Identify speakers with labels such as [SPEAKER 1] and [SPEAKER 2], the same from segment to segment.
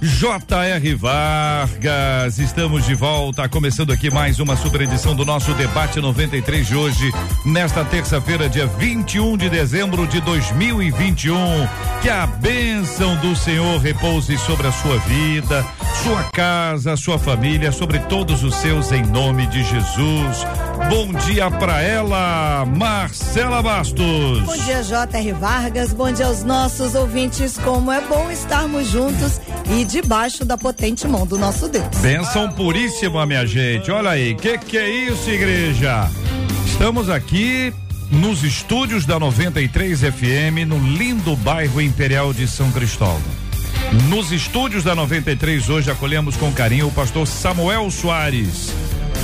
[SPEAKER 1] J.R. Vargas, estamos de volta, começando aqui mais uma super edição do nosso debate 93 de hoje, nesta terça-feira, dia 21 de dezembro de 2021. Que a bênção do Senhor repouse sobre a sua vida, sua casa, sua família, sobre todos os seus, em nome de Jesus. Bom dia para ela, Marcela Bastos.
[SPEAKER 2] Bom dia, J.R. Vargas. Bom dia aos nossos ouvintes. Como é bom estarmos juntos e debaixo da potente mão do nosso Deus.
[SPEAKER 1] Benção puríssima, minha gente. Olha aí, que que é isso, igreja? Estamos aqui nos estúdios da 93 FM, no lindo bairro Imperial de São Cristóvão. Nos estúdios da 93 hoje acolhemos com carinho o pastor Samuel Soares.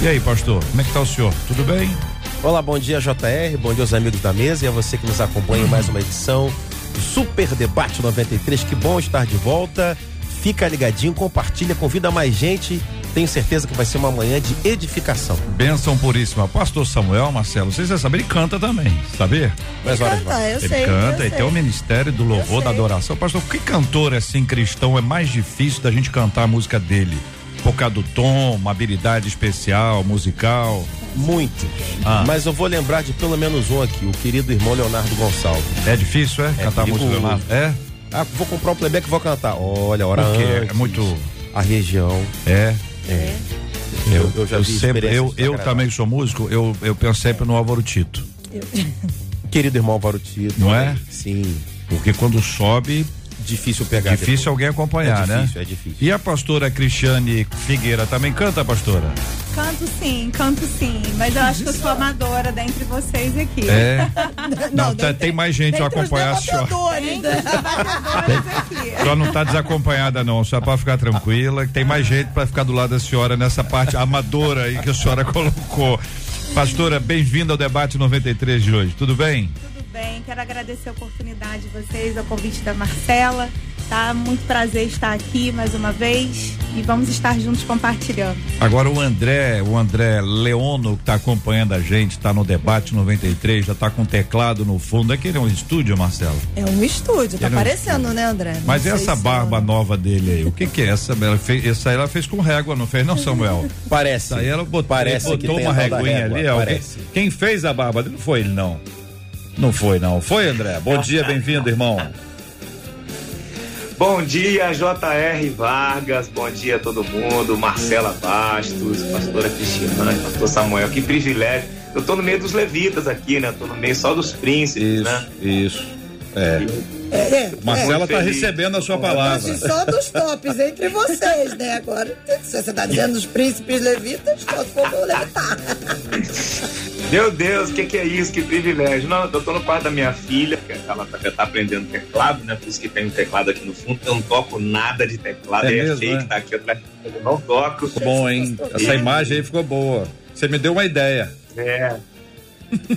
[SPEAKER 1] E aí, pastor, como é que tá o senhor? Tudo bem?
[SPEAKER 3] Olá, bom dia JR, bom dia aos amigos da mesa e a você que nos acompanha em mais uma edição do Super Debate 93. Que bom estar de volta. Fica ligadinho, compartilha, convida mais gente. Tenho certeza que vai ser uma manhã de edificação.
[SPEAKER 1] Benção puríssima. Pastor Samuel, Marcelo, vocês já sabem, ele canta também, sabia?
[SPEAKER 3] Mais horas
[SPEAKER 2] Canta, eu
[SPEAKER 1] ele
[SPEAKER 2] sei.
[SPEAKER 1] canta
[SPEAKER 2] eu
[SPEAKER 1] e
[SPEAKER 2] sei.
[SPEAKER 1] tem o ministério do louvor, da adoração. Pastor, que cantor assim cristão é mais difícil da gente cantar a música dele? Por causa do tom, uma habilidade especial, musical.
[SPEAKER 3] Muito.
[SPEAKER 1] Ah.
[SPEAKER 3] Mas eu vou lembrar de pelo menos um aqui, o querido irmão Leonardo Gonçalves.
[SPEAKER 1] É difícil, é? cantar a música do. Leonardo? É?
[SPEAKER 3] Ah, vou comprar um playback e vou cantar. Olha, hora
[SPEAKER 1] Porque
[SPEAKER 3] antes.
[SPEAKER 1] é muito.
[SPEAKER 3] A região.
[SPEAKER 1] É.
[SPEAKER 3] É.
[SPEAKER 1] Eu,
[SPEAKER 3] Eu- eu já
[SPEAKER 1] eu
[SPEAKER 3] vi
[SPEAKER 1] sempre, eu, eu também sou músico, eu, eu penso sempre no Álvaro Tito,
[SPEAKER 3] Querido irmão Álvaro Tito.
[SPEAKER 1] Não é?
[SPEAKER 3] Sim.
[SPEAKER 1] porque quando sobe,
[SPEAKER 3] Difícil pegar.
[SPEAKER 1] difícil alguém acompanhar,
[SPEAKER 3] É
[SPEAKER 1] né?
[SPEAKER 3] difícil, é difícil.
[SPEAKER 1] E a pastora Cristiane Figueira também canta, pastora?
[SPEAKER 4] Canto sim, canto sim, mas eu acho que eu sou amadora dentre vocês aqui.
[SPEAKER 1] É. Não,
[SPEAKER 2] Não,
[SPEAKER 1] tá-
[SPEAKER 2] tem-
[SPEAKER 1] tem mais gente a acompanhar a senhora.
[SPEAKER 2] né?
[SPEAKER 1] Senhora não tá desacompanhada não, só para ficar tranquila, que tem mais gente para ficar do lado da senhora nessa parte amadora aí que a senhora colocou. Pastora, bem-vinda ao debate 93 de hoje. Tudo bem?
[SPEAKER 4] Tudo bem, quero agradecer a oportunidade de vocês, ao convite da Marcela. Tá muito prazer estar aqui mais uma vez e vamos estar juntos compartilhando.
[SPEAKER 1] Agora o André, o André Leono que tá acompanhando a gente, tá no debate 93, já tá com teclado no fundo. Aquele é um estúdio, Marcelo.
[SPEAKER 2] É um estúdio, tá
[SPEAKER 1] Ele não-
[SPEAKER 2] aparecendo, né, André? Não
[SPEAKER 1] Mas essa barba
[SPEAKER 2] é-
[SPEAKER 1] nova dele aí, o que que é essa? Ela fez, essa aí ela fez com régua, não fez não, Samuel?
[SPEAKER 3] Parece.
[SPEAKER 1] Aí ela botou,
[SPEAKER 3] Parece que
[SPEAKER 1] botou uma
[SPEAKER 3] a tal da
[SPEAKER 1] reguinha
[SPEAKER 3] régua,
[SPEAKER 1] ali. ó.
[SPEAKER 3] Parece.
[SPEAKER 1] Quem fez a barba dele não foi ele, não. Não foi, não. Foi, André? Bom dia, bem-vindo, irmão.
[SPEAKER 5] Bom dia, J.R. Vargas, bom dia a todo mundo, Marcela Bastos, pastora Cristiane, pastor Samuel, que privilégio. Eu tô no meio dos levitas aqui, né? Tô no meio só dos príncipes, né?
[SPEAKER 1] isso. É.
[SPEAKER 2] É, é.
[SPEAKER 1] Marcela
[SPEAKER 5] muito
[SPEAKER 1] tá
[SPEAKER 5] feliz.
[SPEAKER 1] recebendo a sua palavra.
[SPEAKER 2] Só dos tops entre vocês, né? Agora, se você tá dizendo os príncipes levitas, só se for pra eu levitar.
[SPEAKER 5] Meu Deus, o que, que é isso? Que privilégio. Não, eu tô no quarto da minha filha, que ela tá, tá aprendendo teclado, né? Por isso que tem um teclado aqui no fundo. Eu não toco nada de teclado,
[SPEAKER 1] É
[SPEAKER 5] aí é,
[SPEAKER 1] mesmo,
[SPEAKER 5] fake,
[SPEAKER 1] é?
[SPEAKER 5] tá aqui atrás. Eu não toco.
[SPEAKER 1] Bom, hein? Essa imagem aí ficou boa. Você me deu uma ideia.
[SPEAKER 5] É.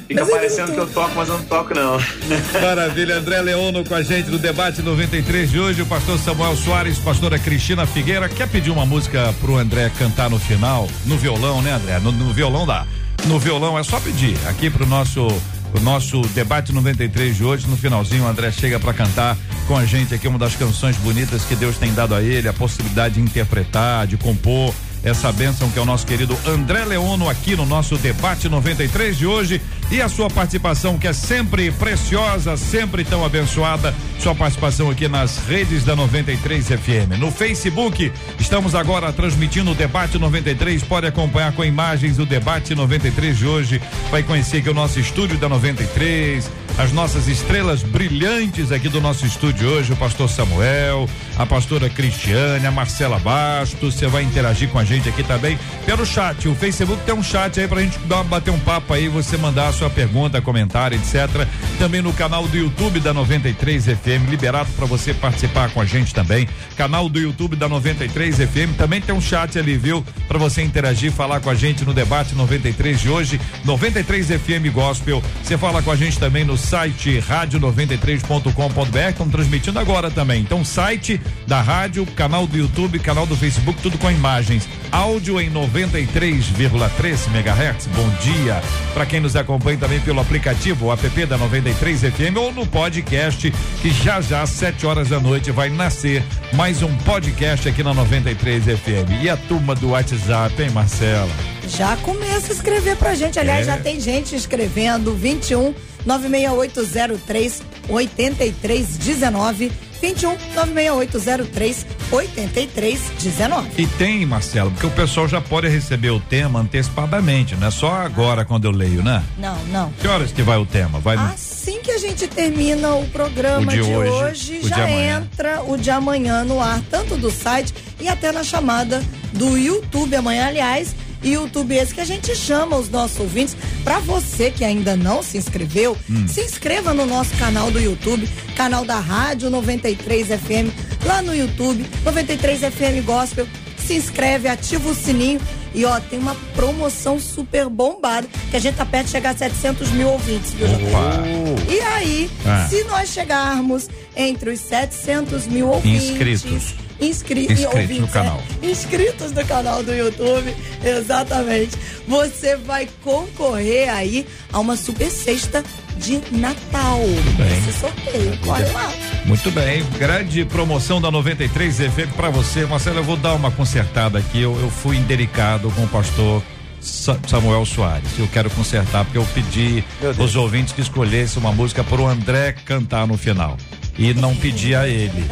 [SPEAKER 5] Fica parecendo que eu toco, mas eu não toco, não.
[SPEAKER 1] Maravilha, André Leono com a gente no debate 93 de hoje, o pastor Samuel Soares, pastora Cristina Figueira. Quer pedir uma música pro André cantar no final? No violão, né, André? No, no violão dá. No violão é só pedir. Aqui pro nosso o nosso debate 93 de hoje, no finalzinho, o André chega para cantar com a gente aqui uma das canções bonitas que Deus tem dado a ele, a possibilidade de interpretar, de compor essa bênção que é o nosso querido André Leono aqui no nosso debate 93 de hoje. E a sua participação que é sempre preciosa, sempre tão abençoada, sua participação aqui nas redes da 93 FM. No Facebook, estamos agora transmitindo o debate 93, pode acompanhar com imagens o debate 93 de hoje, vai conhecer que o nosso estúdio da 93, as nossas estrelas brilhantes aqui do nosso estúdio hoje, o pastor Samuel, a pastora Cristiane, a Marcela Bastos. Você vai interagir com a gente aqui também pelo chat. O Facebook tem um chat aí pra gente dar, bater um papo aí, você mandar a sua pergunta, comentário, etc. Também no canal do YouTube da 93 FM, liberado para você participar com a gente também. Canal do YouTube da 93 FM também tem um chat ali, viu? Para você interagir, falar com a gente no debate 93 de hoje, 93 FM Gospel. Você fala com a gente também no site rádio93.com.br, estão transmitindo agora também. Então, site da rádio, canal do YouTube, canal do Facebook, tudo com imagens. Áudio em 93,3 MHz. Bom dia para quem nos acompanha também pelo aplicativo, o app da 93 FM ou no podcast, que já já às 7 horas da noite vai nascer mais um podcast aqui na 93 FM. E a turma do WhatsApp, hein, Marcela?
[SPEAKER 2] Já começa a escrever pra gente. Aliás,
[SPEAKER 1] É.
[SPEAKER 2] já tem gente escrevendo 21 96803 8319 21 96803 8319.
[SPEAKER 1] E tem, Marcelo, porque o pessoal já pode receber o tema antecipadamente, não é só agora quando eu leio, né?
[SPEAKER 2] Não, não.
[SPEAKER 1] Que horas que vai o tema? Vai
[SPEAKER 2] Assim que a gente termina o programa
[SPEAKER 1] O de
[SPEAKER 2] de,
[SPEAKER 1] hoje,
[SPEAKER 2] hoje, já entra o de amanhã no ar, tanto do site e até na chamada do YouTube amanhã, aliás. YouTube esse que a gente chama os nossos ouvintes. Para você que ainda não se inscreveu,
[SPEAKER 1] Hum.
[SPEAKER 2] se inscreva no nosso canal do YouTube, canal da Rádio 93 FM, lá no YouTube, 93 FM Gospel. Se inscreve, ativa o sininho e ó, tem uma promoção super bombada que a gente tá perto de chegar a 700 mil ouvintes, viu?
[SPEAKER 1] Opa!
[SPEAKER 2] E aí,
[SPEAKER 1] Ah.
[SPEAKER 2] se nós chegarmos entre os 700 mil ouvintes.
[SPEAKER 1] Inscritos.
[SPEAKER 2] Inscri
[SPEAKER 1] Inscritos
[SPEAKER 2] ouvintes,
[SPEAKER 1] no canal.
[SPEAKER 2] é, inscritos no canal do YouTube, exatamente. Você vai concorrer aí a uma super cesta de Natal.
[SPEAKER 1] bem.
[SPEAKER 2] Esse sorteio, corre lá.
[SPEAKER 1] Muito bem, grande promoção da 93 FM pra você. Marcelo, eu vou dar uma consertada aqui. Eu, eu fui indelicado com o pastor Samuel Soares. Eu quero consertar porque eu pedi os ouvintes que escolhessem uma música pro André cantar no final. E não pedi a ele,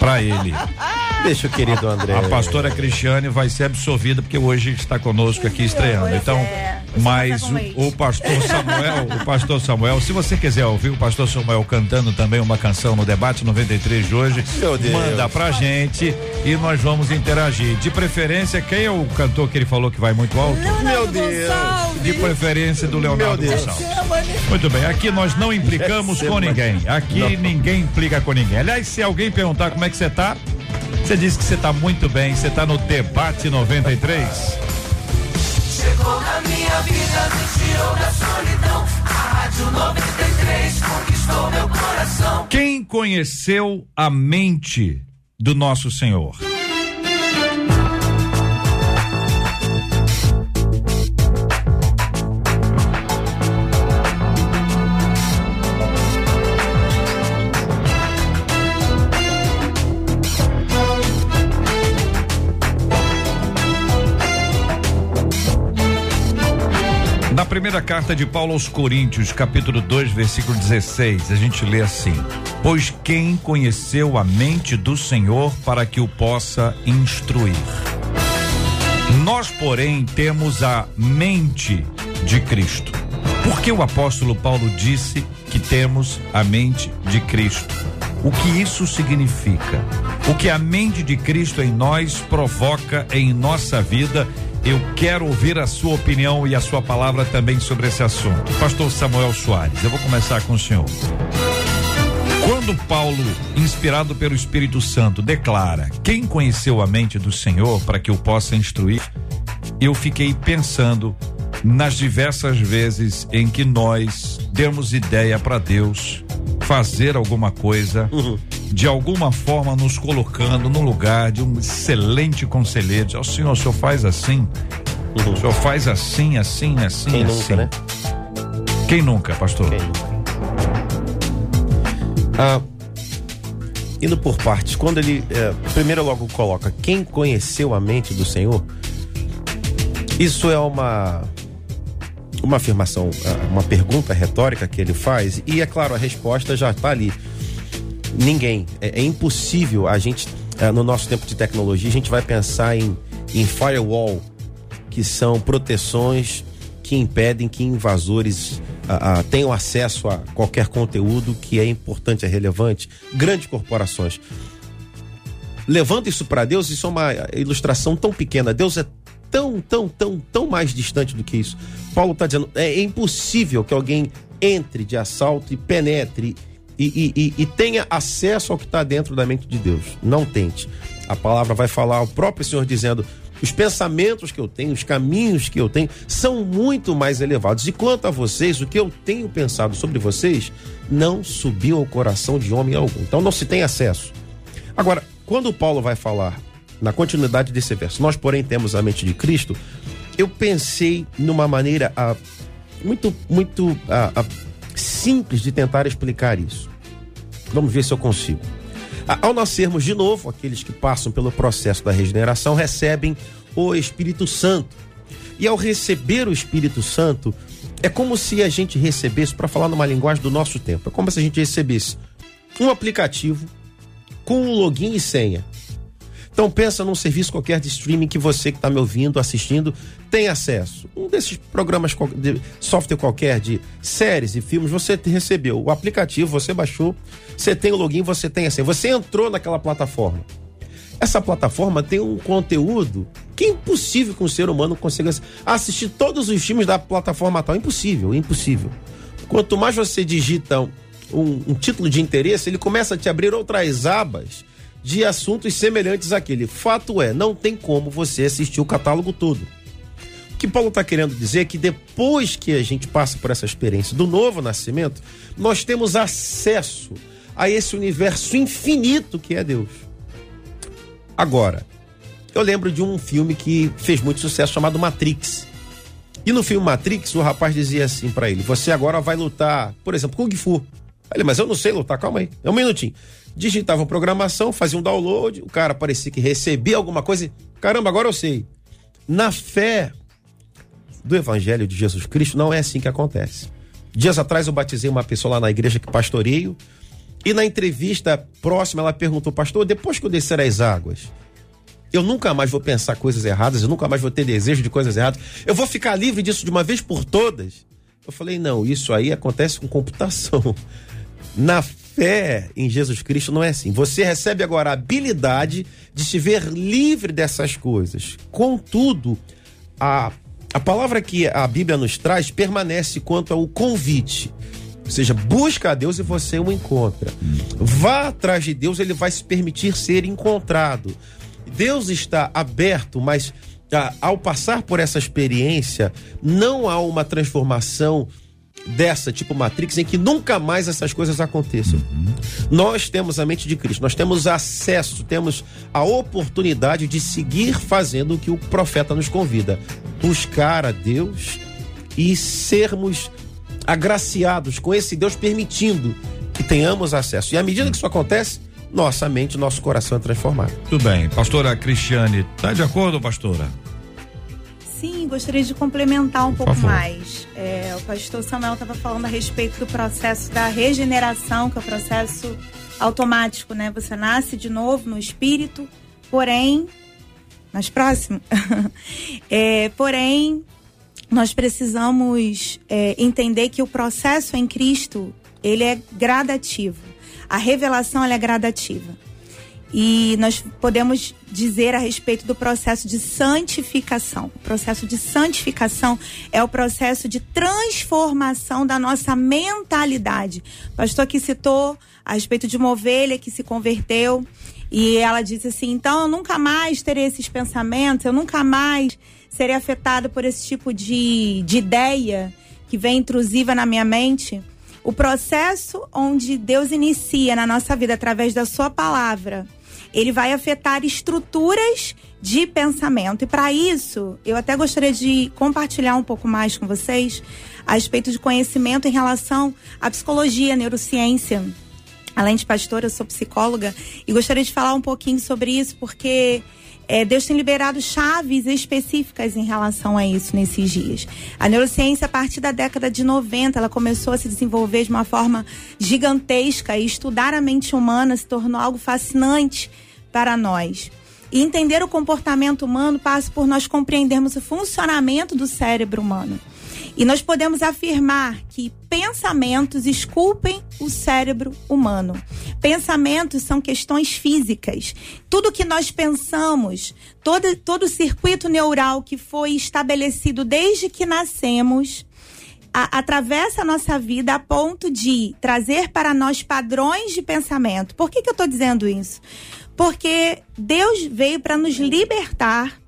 [SPEAKER 1] pra ele.
[SPEAKER 3] Deixa o querido André.
[SPEAKER 1] A pastora Cristiane vai ser absolvida porque hoje está conosco aqui estreando. Então,
[SPEAKER 4] é.
[SPEAKER 1] mas
[SPEAKER 4] com
[SPEAKER 1] o, o pastor Samuel, o pastor Samuel, se você quiser ouvir o pastor Samuel cantando também uma canção no debate 93 de hoje, manda pra gente e nós vamos interagir. De preferência, quem é o cantor que ele falou que vai muito alto?
[SPEAKER 3] Meu Deus.
[SPEAKER 1] De preferência do Leonardo. Gonçalves. Muito bem, aqui nós não implicamos com
[SPEAKER 3] Semana.
[SPEAKER 1] ninguém. Aqui
[SPEAKER 3] Não.
[SPEAKER 1] ninguém implica com ninguém. Aliás, se alguém perguntar como é que você tá, você diz que você tá muito bem, você tá no debate 93.
[SPEAKER 6] Chegou na minha vida, me tirou da solidão. A Rádio 93 conquistou meu coração.
[SPEAKER 1] Quem conheceu a mente do nosso Senhor? Primeira carta de Paulo aos Coríntios, capítulo 2, versículo 16, a gente lê assim: Pois quem conheceu a mente do Senhor para que o possa instruir? Nós, porém, temos a mente de Cristo. Por que o apóstolo Paulo disse que temos a mente de Cristo? O que isso significa? O que a mente de Cristo em nós provoca em nossa vida? Eu quero ouvir a sua opinião e a sua palavra também sobre esse assunto. Pastor Samuel Soares, eu vou começar com o senhor. Quando Paulo, inspirado pelo Espírito Santo, declara: Quem conheceu a mente do Senhor para que o possa instruir? Eu fiquei pensando nas diversas vezes em que nós demos ideia para Deus fazer alguma coisa, de alguma forma nos colocando no lugar de um excelente conselheiro. Diz, Ó Senhor, o senhor faz assim, o senhor faz assim, assim, assim,
[SPEAKER 3] Quem
[SPEAKER 1] assim.
[SPEAKER 3] nunca, né?
[SPEAKER 1] Quem nunca, pastor?
[SPEAKER 3] Quem nunca? Ah, indo por partes, quando ele eh, primeiro logo coloca quem conheceu a mente do Senhor, isso é uma uma afirmação, ah, uma pergunta retórica que ele faz e é claro a resposta já está ali. Ninguém, é, é impossível a gente ah, no nosso tempo de tecnologia a gente vai pensar em, em firewall que são proteções que impedem que invasores tenham acesso a qualquer conteúdo que é importante, é relevante. Grandes corporações. Levando isso para Deus, isso é uma ilustração tão pequena. Deus é tão, tão, tão, tão mais distante do que isso. Paulo está dizendo: é impossível que alguém entre de assalto e penetre e, e, e, tenha acesso ao que está dentro da mente de Deus. Não tente. A palavra vai falar, o próprio Senhor dizendo: os pensamentos que eu tenho, os caminhos que eu tenho, são muito mais elevados. E quanto a vocês, o que eu tenho pensado sobre vocês não subiu ao coração de homem algum. Então não se tem acesso. Agora, quando Paulo vai falar, na continuidade desse verso, nós, porém, temos a mente de Cristo, eu pensei numa maneira ah, muito, muito ah, ah, simples de tentar explicar isso. Vamos ver se eu consigo. Ao nascermos de novo, aqueles que passam pelo processo da regeneração recebem o Espírito Santo. E ao receber o Espírito Santo, é como se a gente recebesse, para falar numa linguagem do nosso tempo, é como se a gente recebesse um aplicativo com um login e senha. Então pensa num serviço qualquer de streaming que você que está me ouvindo, assistindo, tem acesso. Um desses programas de software qualquer de séries e filmes, você recebeu o aplicativo, você baixou, você tem o login, você tem acesso. Você entrou naquela plataforma. Essa plataforma tem um conteúdo que é impossível que um ser humano consiga assistir todos os filmes da plataforma tal. Impossível, impossível. Quanto mais você digita um, um título de interesse, ele começa a te abrir outras abas de assuntos semelhantes àquele. Fato é, não tem como você assistir o catálogo todo. O que Paulo está querendo dizer é que depois que a gente passa por essa experiência do novo nascimento, nós temos acesso a esse universo infinito que é Deus. Agora, eu lembro de um filme que fez muito sucesso chamado Matrix. E no filme Matrix, o rapaz dizia assim para ele: Você agora vai lutar, por exemplo, Kung Fu. Ele, mas eu não sei lutar, calma aí. É um minutinho digitava programação, fazia um download, o cara parecia que recebia alguma coisa. E, Caramba, agora eu sei. Na fé do Evangelho de Jesus Cristo, não é assim que acontece. Dias atrás eu batizei uma pessoa lá na igreja que pastoreio, e na entrevista próxima ela perguntou, pastor, depois que eu descer as águas, eu nunca mais vou pensar coisas erradas, eu nunca mais vou ter desejo de coisas erradas, eu vou ficar livre disso de uma vez por todas? Eu falei, não, isso aí acontece com computação. Na fé em Jesus Cristo não é assim. Você recebe agora a habilidade de se ver livre dessas coisas. Contudo, a, a palavra que a Bíblia nos traz permanece quanto ao convite. Ou seja, busca a Deus e você o encontra. Vá atrás de Deus, ele vai se permitir ser encontrado. Deus está aberto, mas ah, ao passar por essa experiência, não há uma transformação dessa, tipo Matrix, em que nunca mais essas coisas aconteçam. Uhum. Nós temos a mente de Cristo, nós temos acesso, temos a oportunidade de seguir fazendo o que o profeta nos convida: buscar a Deus e sermos agraciados com esse Deus permitindo que tenhamos acesso. E à medida que isso acontece, nossa mente, nosso coração é transformado.
[SPEAKER 1] Tudo bem. Pastora Cristiane, tá de acordo, pastora?
[SPEAKER 4] Sim, gostaria de complementar um pouco mais. É, o pastor Samuel estava falando a respeito do processo da regeneração, que é o processo automático, né? Você nasce de novo no espírito, porém. Mais próximo? é, porém, nós precisamos é, entender que o processo em Cristo ele é gradativo. A revelação ela é gradativa. E nós podemos dizer a respeito do processo de santificação. O processo de santificação é o processo de transformação da nossa mentalidade. O pastor aqui citou a respeito de uma ovelha que se converteu e ela disse assim: então eu nunca mais terei esses pensamentos, eu nunca mais serei afetado por esse tipo de, de ideia que vem intrusiva na minha mente. O processo onde Deus inicia na nossa vida através da Sua palavra ele vai afetar estruturas de pensamento. E para isso, eu até gostaria de compartilhar um pouco mais com vocês a respeito de conhecimento em relação à psicologia, à neurociência. Além de pastora, eu sou psicóloga e gostaria de falar um pouquinho sobre isso, porque é, Deus tem liberado chaves específicas em relação a isso nesses dias. A neurociência, a partir da década de 90, ela começou a se desenvolver de uma forma gigantesca e estudar a mente humana se tornou algo fascinante para nós. E entender o comportamento humano passa por nós compreendermos o funcionamento do cérebro humano. E nós podemos afirmar que pensamentos esculpem o cérebro humano. Pensamentos são questões físicas. Tudo que nós pensamos, todo, todo o circuito neural que foi estabelecido desde que nascemos, a, atravessa a nossa vida a ponto de trazer para nós padrões de pensamento. Por que, que eu estou dizendo isso? Porque Deus veio para nos libertar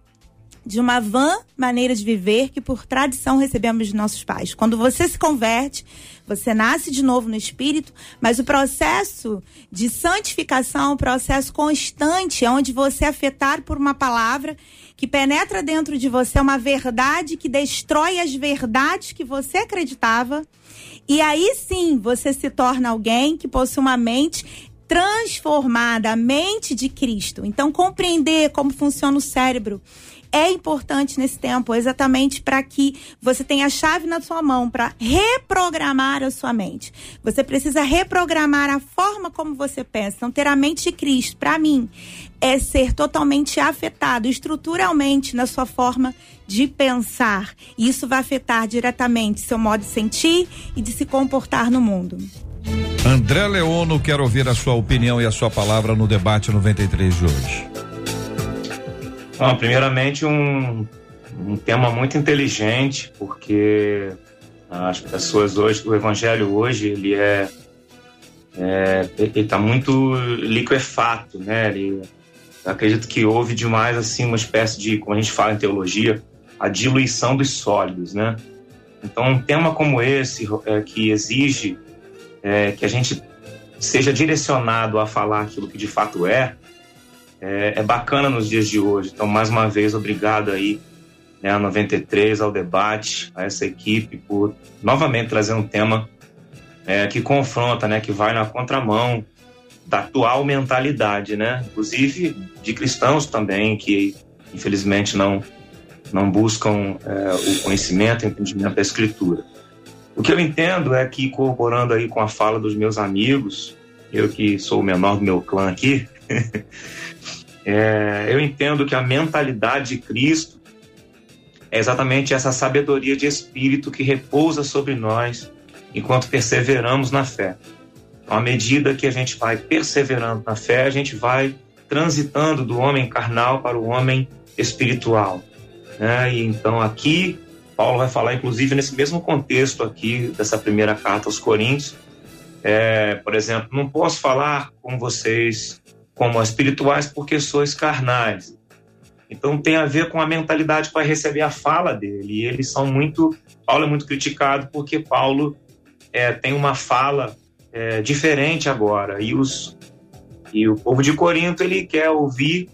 [SPEAKER 4] de uma vã maneira de viver que por tradição recebemos de nossos pais. Quando você se converte, você nasce de novo no espírito, mas o processo de santificação, um processo constante, é onde você é afetado por uma palavra que penetra dentro de você, uma verdade que destrói as verdades que você acreditava. E aí sim você se torna alguém que possui uma mente transformada, a mente de Cristo. Então, compreender como funciona o cérebro é importante nesse tempo, exatamente para que você tenha a chave na sua mão para reprogramar a sua mente. Você precisa reprogramar a forma como você pensa. Então, ter a mente de Cristo, para mim, é ser totalmente afetado estruturalmente na sua forma de pensar. E isso vai afetar diretamente seu modo de sentir e de se comportar no mundo.
[SPEAKER 1] André Leono, quero ouvir a sua opinião e a sua palavra no debate 93 de hoje.
[SPEAKER 5] Bom, primeiramente um, um tema muito inteligente, porque as pessoas hoje, o evangelho hoje, ele é, é ele está muito liquefato, né? Ele, acredito que houve demais assim uma espécie de, como a gente fala em teologia, a diluição dos sólidos, né? Então, um tema como esse, é, que exige é, que a gente seja direcionado a falar aquilo que de fato é, é, é, bacana nos dias de hoje. Então, mais uma vez, obrigado aí né, a 93, ao debate, a essa equipe, por novamente trazer um tema é, que confronta, né, que vai na contramão da atual mentalidade, né? Inclusive de cristãos também que infelizmente não não buscam é, o conhecimento, o entendimento da escritura. O que eu entendo é que corroborando aí com a fala dos meus amigos, eu que sou o menor do meu clã aqui, É, eu entendo que a mentalidade de Cristo é exatamente essa sabedoria de espírito que repousa sobre nós enquanto perseveramos na fé. Então, à medida que a gente vai perseverando na fé, a gente vai transitando do homem carnal para o homem espiritual. Né? E então aqui Paulo vai falar, inclusive nesse mesmo contexto aqui dessa primeira carta aos Coríntios, é, por exemplo, não posso falar com vocês como espirituais porque sois carnais. Então tem a ver com a mentalidade para receber a fala dele. E eles são muito. Paulo é muito criticado porque Paulo é, tem uma fala é, diferente agora. E, os, e o povo de Corinto ele quer ouvir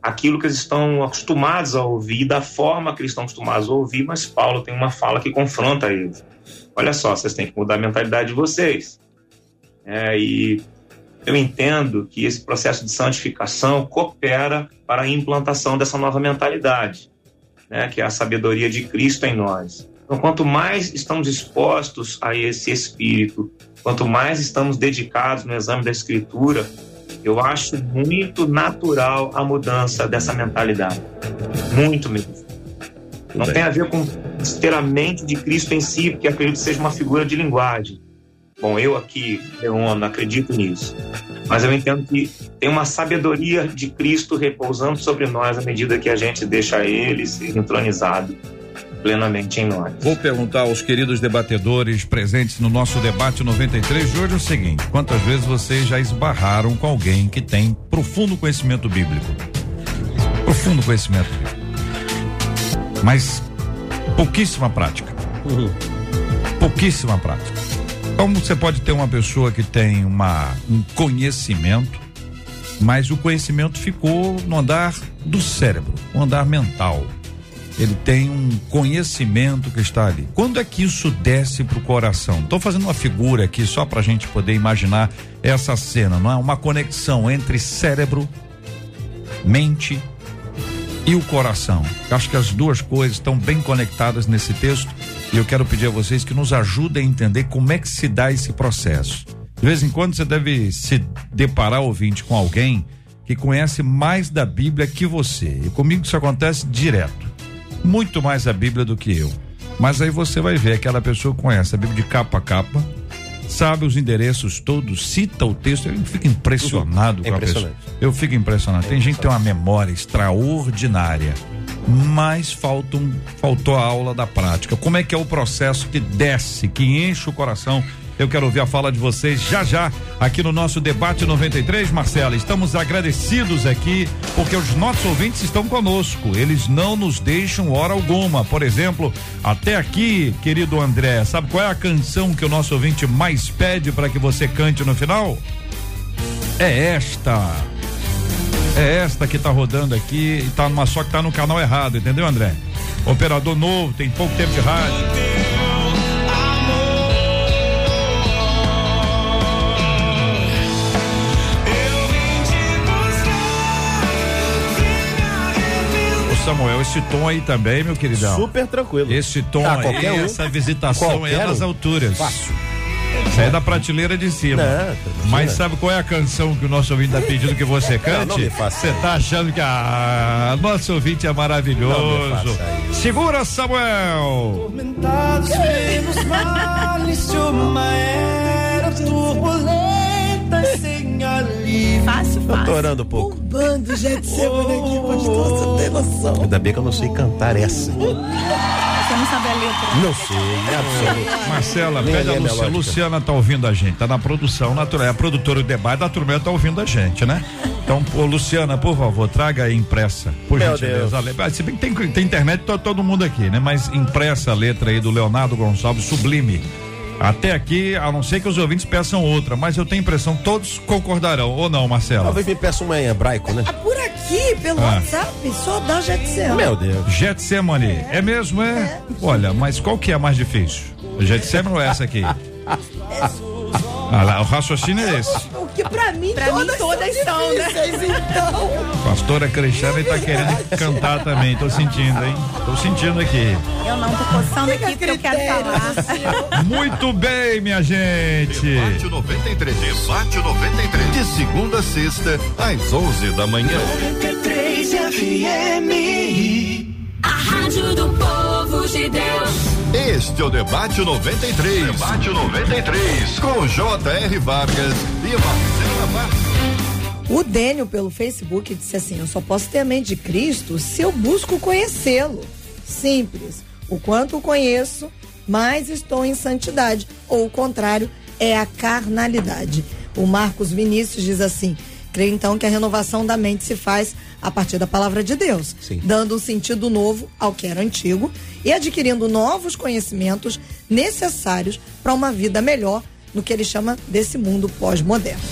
[SPEAKER 5] aquilo que eles estão acostumados a ouvir, da forma que eles estão acostumados a ouvir, mas Paulo tem uma fala que confronta eles. Olha só, vocês têm que mudar a mentalidade de vocês. É, e eu entendo que esse processo de santificação coopera para a implantação dessa nova mentalidade, né, que é a sabedoria de Cristo em nós. Então, quanto mais estamos expostos a esse espírito, quanto mais estamos dedicados no exame da Escritura, eu acho muito natural a mudança dessa mentalidade. Muito mesmo. Não tem a ver com ter a mente de Cristo em si, porque acredito que seja uma figura de linguagem. Bom, eu aqui, não acredito nisso. Mas eu entendo que tem uma sabedoria de Cristo repousando sobre nós à medida que a gente deixa ele ser entronizado plenamente em nós.
[SPEAKER 1] Vou perguntar aos queridos debatedores presentes no nosso debate 93 de hoje o seguinte: quantas vezes vocês já esbarraram com alguém que tem profundo conhecimento bíblico? Profundo conhecimento bíblico. Mas pouquíssima prática. Uhum. Pouquíssima prática. Como você pode ter uma pessoa que tem uma, um conhecimento, mas o conhecimento ficou no andar do cérebro, no andar mental. Ele tem um conhecimento que está ali. Quando é que isso desce para o coração? Estou fazendo uma figura aqui só para a gente poder imaginar essa cena, não é? Uma conexão entre cérebro, mente e o coração. Acho que as duas coisas estão bem conectadas nesse texto e eu quero pedir a vocês que nos ajudem a entender como é que se dá esse processo. De vez em quando você deve se deparar, ouvinte, com alguém que conhece mais da Bíblia que você. E comigo isso acontece direto. Muito mais a Bíblia do que eu. Mas aí você vai ver aquela pessoa conhece a Bíblia de capa a capa, sabe os endereços todos, cita o texto, eu fico impressionado
[SPEAKER 3] É
[SPEAKER 1] com a pessoa. Eu fico impressionado. Tem gente que tem uma memória extraordinária, mas falta um- faltou a aula da prática. Como é que é o processo que desce, que enche o coração? Eu quero ouvir a fala de vocês já já aqui no nosso debate 93, Marcela. Estamos agradecidos aqui porque os nossos ouvintes estão conosco. Eles não nos deixam hora alguma. Por exemplo, até aqui, querido André, sabe qual é a canção que o nosso ouvinte mais pede para que você cante no final? É esta. É esta que tá rodando aqui e tá numa só que tá no canal errado, entendeu, André? Operador novo, tem pouco tempo de rádio. Ô Samuel, esse tom aí também, meu queridão.
[SPEAKER 3] Super tranquilo.
[SPEAKER 1] Esse tom
[SPEAKER 3] Ah,
[SPEAKER 1] aí,
[SPEAKER 3] um.
[SPEAKER 1] essa visitação é nas alturas.
[SPEAKER 3] Fácil.
[SPEAKER 1] Isso aí é da prateleira de cima.
[SPEAKER 3] Não, imagina.
[SPEAKER 1] Mas sabe qual é a canção que o nosso ouvinte tá pedindo que você cante? Você tá achando que a nosso ouvinte é maravilhoso. Segura, Samuel!
[SPEAKER 6] Tormentados pelos males de uma era turbulenta e sem alívio.
[SPEAKER 4] Fácil,
[SPEAKER 3] Eu tô
[SPEAKER 4] fácil.
[SPEAKER 3] orando um pouco.
[SPEAKER 2] Bando Getsemane aqui, pastor, você tem noção.
[SPEAKER 3] Ainda bem que eu não sei cantar essa.
[SPEAKER 4] Você não sabe a letra.
[SPEAKER 3] Não sei, absoluto.
[SPEAKER 1] Marcela,
[SPEAKER 3] Nem
[SPEAKER 1] pede a
[SPEAKER 3] é
[SPEAKER 1] Luciana.
[SPEAKER 3] melódica.
[SPEAKER 1] Luciana tá ouvindo a gente, tá na produção natural. É a produtora do debate da turma tá ouvindo a gente, né? Então, pô, Luciana, por favor, traga aí impressa, por
[SPEAKER 3] Meu
[SPEAKER 1] gentileza.
[SPEAKER 3] Deus.
[SPEAKER 1] a letra. Ah, Se bem que tem, tem internet, tá todo mundo aqui, né? Mas impressa a letra aí do Leonardo Gonçalves, sublime. Até aqui, a não ser que os ouvintes peçam outra, mas eu tenho a impressão que todos concordarão, ou não, Marcela?
[SPEAKER 3] Talvez me peça uma em hebraico, né?
[SPEAKER 2] Ah, Por aqui, pelo
[SPEAKER 1] Ah.
[SPEAKER 2] WhatsApp, só dá Getsemane.
[SPEAKER 3] Meu Deus.
[SPEAKER 1] Getsemane, é mesmo, é? Olha, mas qual que é a mais difícil? O Getsemane ou essa aqui? Ah lá, o raciocínio é esse.
[SPEAKER 2] Que pra mim
[SPEAKER 4] Pra mim
[SPEAKER 2] todas,
[SPEAKER 4] todas são, né?
[SPEAKER 2] então.
[SPEAKER 1] Pastora Cristiane tá querendo cantar também, tô sentindo, hein? Tô sentindo aqui.
[SPEAKER 4] Eu não tô coçando
[SPEAKER 2] Fica
[SPEAKER 4] aqui porque eu quero falar.
[SPEAKER 1] Muito bem, minha gente.
[SPEAKER 7] Debate 93. Debate 93. De segunda a sexta, às 11 da manhã.
[SPEAKER 6] 93 FM.
[SPEAKER 8] A Rádio do Povo de Deus.
[SPEAKER 7] Este é o Debate 93. Debate 93. Com J.R. Vargas e Marcela Vargas.
[SPEAKER 2] O Dênio, pelo Facebook, disse assim: Eu só posso ter a mente de Cristo se eu busco conhecê-lo. Simples. O quanto o conheço, mais estou em santidade. Ou o contrário, é a carnalidade. O Marcos Vinícius diz assim: Creio então que a renovação da mente se faz a partir da palavra de Deus,
[SPEAKER 3] Sim.
[SPEAKER 2] dando um sentido novo ao que era antigo e adquirindo novos conhecimentos necessários para uma vida melhor no que ele chama desse mundo pós-moderno.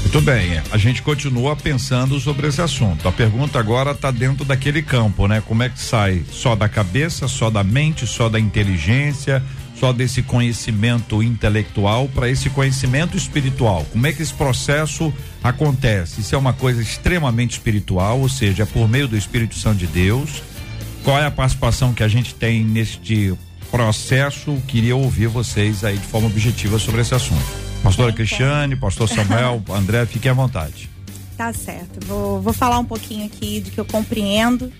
[SPEAKER 1] Muito bem, a gente continua pensando sobre esse assunto. A pergunta agora está dentro daquele campo, né? Como é que sai só da cabeça, só da mente, só da inteligência, só desse conhecimento intelectual para esse conhecimento espiritual? Como é que esse processo acontece? Isso é uma coisa extremamente espiritual, ou seja, é por meio do Espírito Santo de Deus. Qual é a participação que a gente tem neste processo? Queria ouvir vocês aí de forma objetiva sobre esse assunto. Pastora Cristiane, pastor Samuel, André, fiquem à vontade.
[SPEAKER 4] Tá certo. Vou, vou falar um pouquinho aqui do que eu compreendo.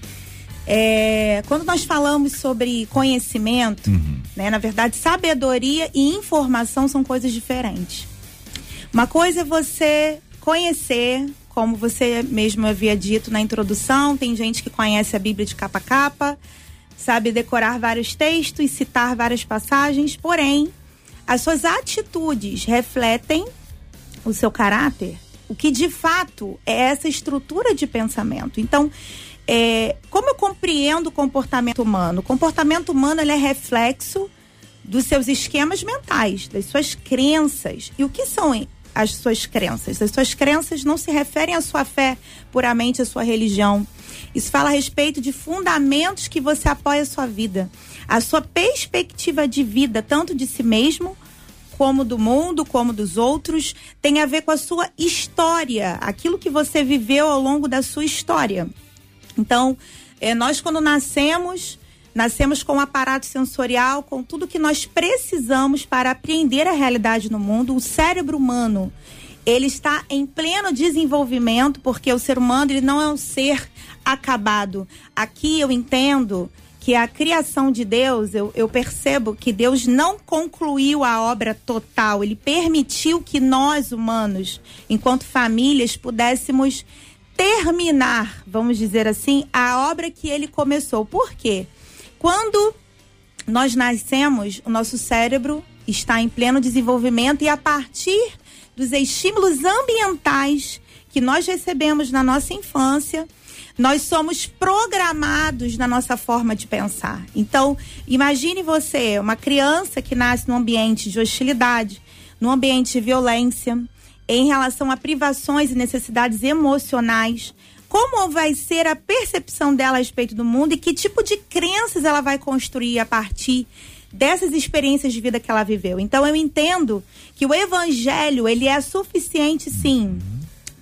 [SPEAKER 4] É, quando nós falamos sobre conhecimento, né, na verdade, sabedoria e informação são coisas diferentes. Uma coisa é você conhecer, como você mesmo havia dito na introdução, tem gente que conhece a Bíblia de capa a capa, sabe decorar vários textos, citar várias passagens, porém, as suas atitudes refletem o seu caráter, o que de fato é essa estrutura de pensamento. Então, é, como eu compreendo o comportamento humano? O comportamento humano é reflexo dos seus esquemas mentais, das suas crenças. E o que são as suas crenças? As suas crenças não se referem à sua fé, puramente à sua religião. Isso fala a respeito de fundamentos que você apoia a sua vida. A sua perspectiva de vida, tanto de si mesmo, como do mundo, como dos outros, tem a ver com a sua história, aquilo que você viveu ao longo da sua história. Então, eh, nós quando nascemos, nascemos com um aparato sensorial, com tudo que nós precisamos para apreender a realidade no mundo. O cérebro humano, ele está em pleno desenvolvimento, porque o ser humano ele não é um ser acabado. Aqui eu entendo que que a criação de Deus, eu, eu percebo que Deus não concluiu a obra total, ele permitiu que nós, humanos, enquanto famílias, pudéssemos terminar, vamos dizer assim, a obra que ele começou. Por quê? Quando nós nascemos, o nosso cérebro está em pleno desenvolvimento e a partir dos estímulos ambientais que nós recebemos na nossa infância, nós somos programados na nossa forma de pensar. Então, imagine você, uma criança que nasce num ambiente de hostilidade, num ambiente de violência, em relação a privações e necessidades emocionais. Como vai ser a percepção dela a respeito do mundo e que tipo de crenças ela vai construir a partir dessas experiências de vida que ela viveu. Então eu entendo que o evangelho, ele é suficiente sim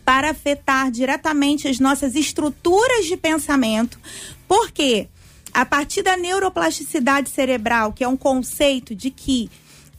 [SPEAKER 4] para afetar diretamente as nossas estruturas de pensamento. Por quê? A partir da neuroplasticidade cerebral, que é um conceito de que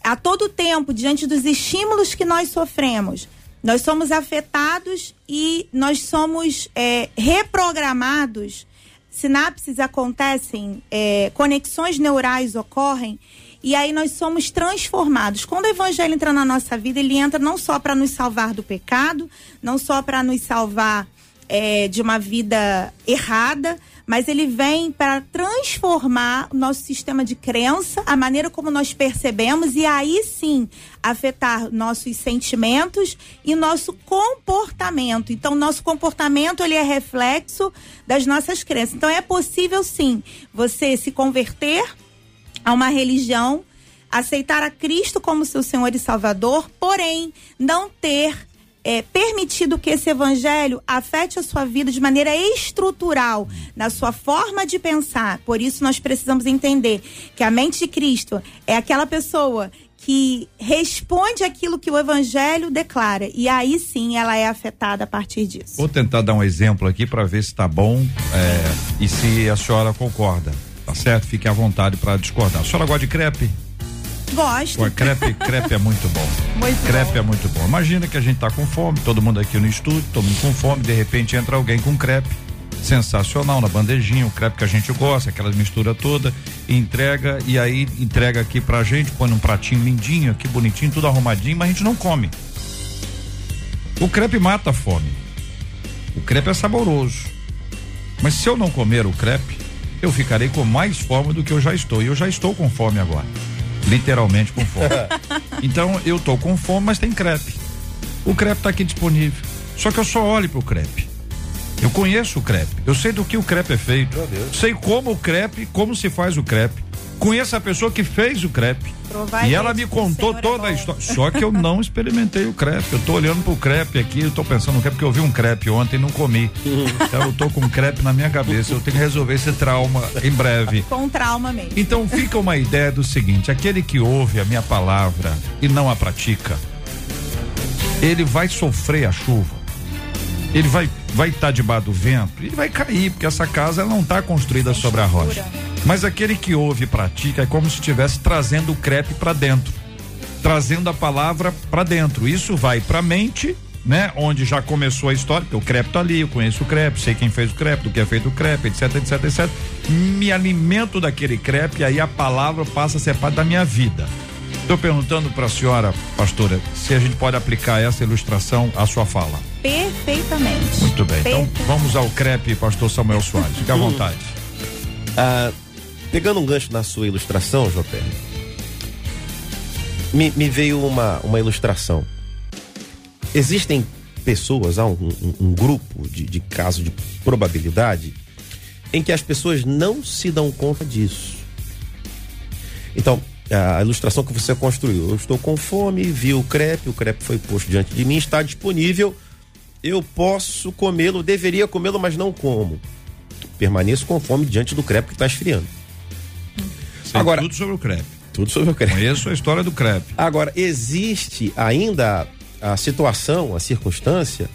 [SPEAKER 4] a todo tempo, diante dos estímulos que nós sofremos, nós somos afetados e nós somos é, reprogramados. Sinapses acontecem, é, conexões neurais ocorrem e aí nós somos transformados. Quando o evangelho entra na nossa vida, ele entra não só para nos salvar do pecado, não só para nos salvar é, de uma vida errada, mas ele vem para transformar o nosso sistema de crença, a maneira como nós percebemos e aí sim afetar nossos sentimentos e nosso comportamento. Então, nosso comportamento ele é reflexo das nossas crenças. Então, é possível sim você se converter a uma religião, aceitar a Cristo como seu Senhor e Salvador, porém não ter é, permitido que esse evangelho afete a sua vida de maneira estrutural, na sua forma de pensar. Por isso, nós precisamos entender que a mente de Cristo é aquela pessoa que responde aquilo que o evangelho declara. E aí sim ela é afetada a partir disso.
[SPEAKER 1] Vou tentar dar um exemplo aqui para ver se está bom é, e se a senhora concorda. Tá certo? Fique à vontade para discordar. A senhora gosta de crepe?
[SPEAKER 4] Gosto.
[SPEAKER 1] Pô, crepe, crepe é muito bom.
[SPEAKER 4] Muito
[SPEAKER 1] crepe
[SPEAKER 4] bom.
[SPEAKER 1] é muito bom. Imagina que a gente tá com fome, todo mundo aqui no estúdio, todo mundo com fome, de repente entra alguém com crepe. Sensacional na bandejinha, o crepe que a gente gosta, aquela mistura toda, entrega e aí entrega aqui pra gente, põe num pratinho lindinho, aqui bonitinho, tudo arrumadinho, mas a gente não come. O crepe mata a fome. O crepe é saboroso. Mas se eu não comer o crepe, eu ficarei com mais fome do que eu já estou. E eu já estou com fome agora. Literalmente com fome. então eu tô com fome, mas tem crepe. O crepe tá aqui disponível. Só que eu só olho pro crepe. Eu conheço o crepe. Eu sei do que o crepe é feito. Sei como o crepe, como se faz o crepe. Conheço a pessoa que fez o crepe. E ela me contou
[SPEAKER 4] é
[SPEAKER 1] toda a
[SPEAKER 4] bom.
[SPEAKER 1] história. Só que eu não experimentei o crepe. Eu tô olhando pro crepe aqui, eu tô pensando no crepe, porque eu vi um crepe ontem e não comi. Então eu tô com um crepe na minha cabeça. Eu tenho que resolver esse trauma em breve.
[SPEAKER 4] Com trauma mesmo.
[SPEAKER 1] Então fica uma ideia do seguinte: aquele que ouve a minha palavra e não a pratica, ele vai sofrer a chuva. Ele vai vai estar debaixo do vento, ele vai cair, porque essa casa ela não está construída sobre a rocha. Mas aquele que ouve e pratica é como se estivesse trazendo o crepe para dentro, trazendo a palavra para dentro. Isso vai para a mente, né? Onde já começou a história, porque o crepe tá ali, eu conheço o crepe, sei quem fez o crepe, do que é feito o crepe, etc, etc, etc. Me alimento daquele crepe e aí a palavra passa a ser parte da minha vida. Estou perguntando para a senhora, pastora, se a gente pode aplicar essa ilustração à sua fala.
[SPEAKER 4] Perfeitamente.
[SPEAKER 1] Muito bem. Então
[SPEAKER 4] Perfeito.
[SPEAKER 1] vamos ao crepe, pastor Samuel Soares. Fique à vontade.
[SPEAKER 3] Ah, pegando um gancho na sua ilustração, JR, me, me veio uma, uma ilustração. Existem pessoas, há um, um- um grupo de, de caso de probabilidade em que as pessoas não se dão conta disso. Então, a ilustração que você construiu, eu estou com fome, vi o crepe, o crepe foi posto diante de mim, está disponível, eu posso comê-lo, deveria comê-lo, mas não como. Permaneço com fome diante do crepe que está esfriando.
[SPEAKER 1] Sei
[SPEAKER 3] Agora-
[SPEAKER 1] tudo sobre o crepe.
[SPEAKER 3] Tudo sobre o crepe.
[SPEAKER 1] Conheço a história do crepe.
[SPEAKER 3] Agora, existe ainda a situação, a circunstância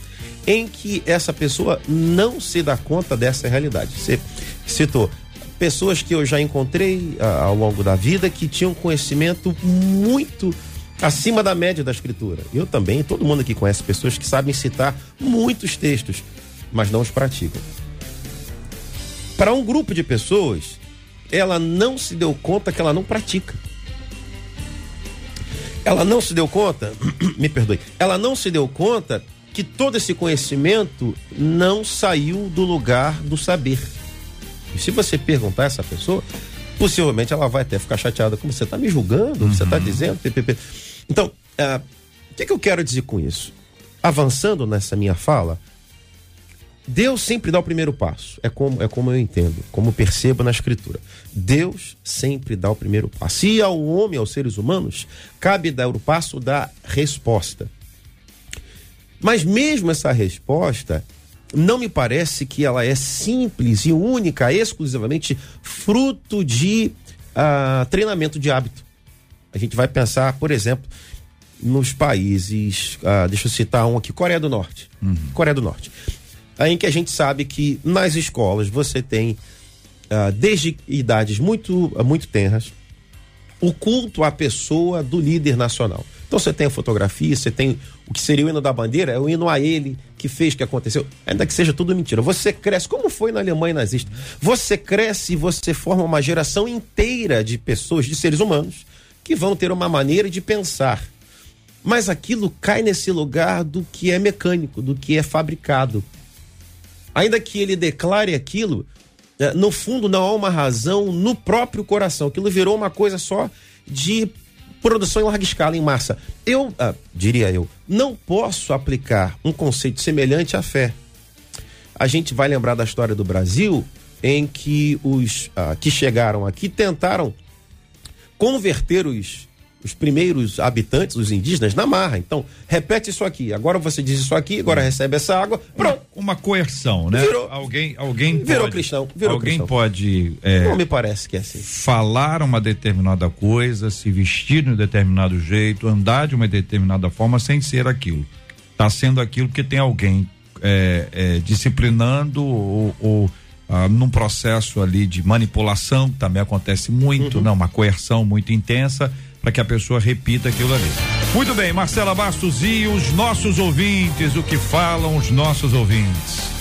[SPEAKER 3] em que essa pessoa não se dá conta dessa realidade. Você citou pessoas que eu já encontrei ah, ao longo da vida que tinham conhecimento muito acima da média da escritura. Eu também, todo mundo aqui conhece pessoas que sabem citar muitos textos, mas não os praticam. Para um grupo de pessoas, ela não se deu conta que ela não pratica. Ela não se deu conta, me perdoe, ela não se deu conta que todo esse conhecimento não saiu do lugar do saber. E se você perguntar a essa pessoa, possivelmente ela vai até ficar chateada. Como você está me julgando? Você está dizendo? PPP. Então, ah, o que, que eu quero dizer com isso? Avançando nessa minha fala, Deus sempre dá o primeiro passo. É como, é como eu entendo, como percebo na Escritura. Deus sempre dá o primeiro passo. E ao homem, aos seres humanos, cabe dar o passo da resposta. Mas mesmo essa resposta, não me parece que ela é simples e única, exclusivamente fruto de ah, treinamento de hábito. A gente vai pensar, por exemplo, nos países, ah, deixa eu citar um aqui, Coreia do Norte. Coreia do Norte. Em que a gente sabe que nas escolas você tem, ah, desde idades muito, muito tenras, o culto à pessoa do líder nacional. Então você tem a fotografia, você tem o que seria o hino da bandeira, é o hino a ele que fez, que aconteceu, ainda que seja tudo mentira. Você cresce, como foi na Alemanha nazista, você cresce e você forma uma geração inteira de pessoas, de seres humanos, que vão ter uma maneira de pensar. Mas aquilo cai nesse lugar do que é mecânico, do que é fabricado. Ainda que ele declare aquilo, eh, no fundo não há uma razão no próprio coração. Aquilo virou uma coisa só de produção em larga escala, em massa. Eu, ah, diria eu, não posso aplicar um conceito semelhante à fé. A gente vai lembrar da história do Brasil, em que os ah, que chegaram aqui tentaram converter os, os primeiros habitantes, os indígenas, na marra. Então, repete isso aqui. Agora você diz isso aqui, agora recebe essa água. Pronto.
[SPEAKER 1] Uma coerção, né?
[SPEAKER 3] Virou-
[SPEAKER 1] alguém, alguém
[SPEAKER 3] Virou
[SPEAKER 1] pode,
[SPEAKER 3] cristão, virou
[SPEAKER 1] alguém
[SPEAKER 3] cristão.
[SPEAKER 1] pode é,
[SPEAKER 3] Não me parece que é assim.
[SPEAKER 1] falar uma determinada coisa, se vestir de um determinado jeito, andar de uma determinada forma sem ser aquilo. Está sendo aquilo que tem alguém é, é, disciplinando ou, ou, ah, num processo ali de manipulação, que também acontece muito, né? Uma coerção muito intensa para que a pessoa repita aquilo ali. Muito bem, Marcela Bastos e os nossos ouvintes, o que falam os nossos ouvintes?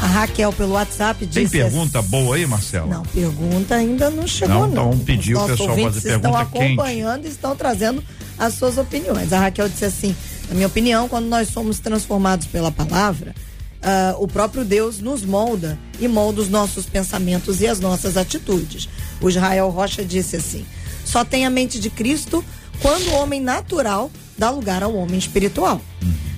[SPEAKER 2] A Raquel pelo WhatsApp disse.
[SPEAKER 1] Tem pergunta boa aí, Marcela?
[SPEAKER 2] Não, pergunta ainda não chegou,
[SPEAKER 1] Não, então pedir
[SPEAKER 2] Os
[SPEAKER 1] o pessoal fazer
[SPEAKER 2] estão
[SPEAKER 1] pergunta quente.
[SPEAKER 2] acompanhando e estão trazendo as suas opiniões. A Raquel disse assim: na minha opinião, quando nós somos transformados pela palavra, ah, o próprio Deus nos molda e molda os nossos pensamentos e as nossas atitudes. O Israel Rocha disse assim: só tem a mente de Cristo quando o homem natural dá lugar ao homem espiritual.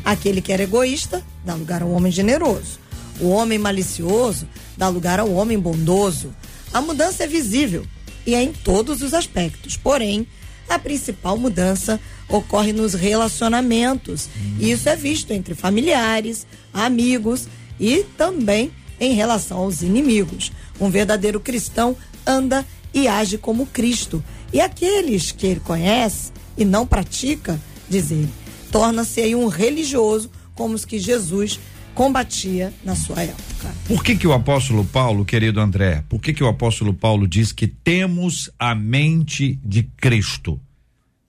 [SPEAKER 2] Aquele que era egoísta dá lugar ao homem generoso. O homem malicioso dá lugar ao homem bondoso. A mudança é visível e é em todos os aspectos. Porém, a principal mudança ocorre nos relacionamentos. E isso é visto entre familiares, amigos e também em relação aos inimigos. Um verdadeiro cristão anda e age como Cristo. E aqueles que ele conhece e não pratica, diz ele, torna-se aí um religioso como os que Jesus combatia na sua época.
[SPEAKER 1] Por que que o apóstolo Paulo, querido André, por que que o apóstolo Paulo diz que temos a mente de Cristo?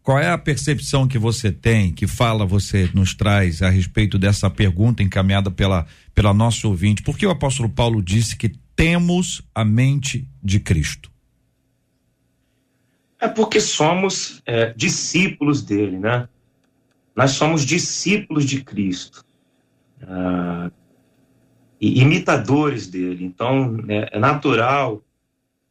[SPEAKER 1] Qual é a percepção que você tem, que fala, você nos traz a respeito dessa pergunta encaminhada pela, pela nossa ouvinte? Por que o apóstolo Paulo disse que temos a mente de Cristo?
[SPEAKER 5] É porque somos é, discípulos dele, né? Nós somos discípulos de Cristo. Ah, e imitadores dele. Então, é, é natural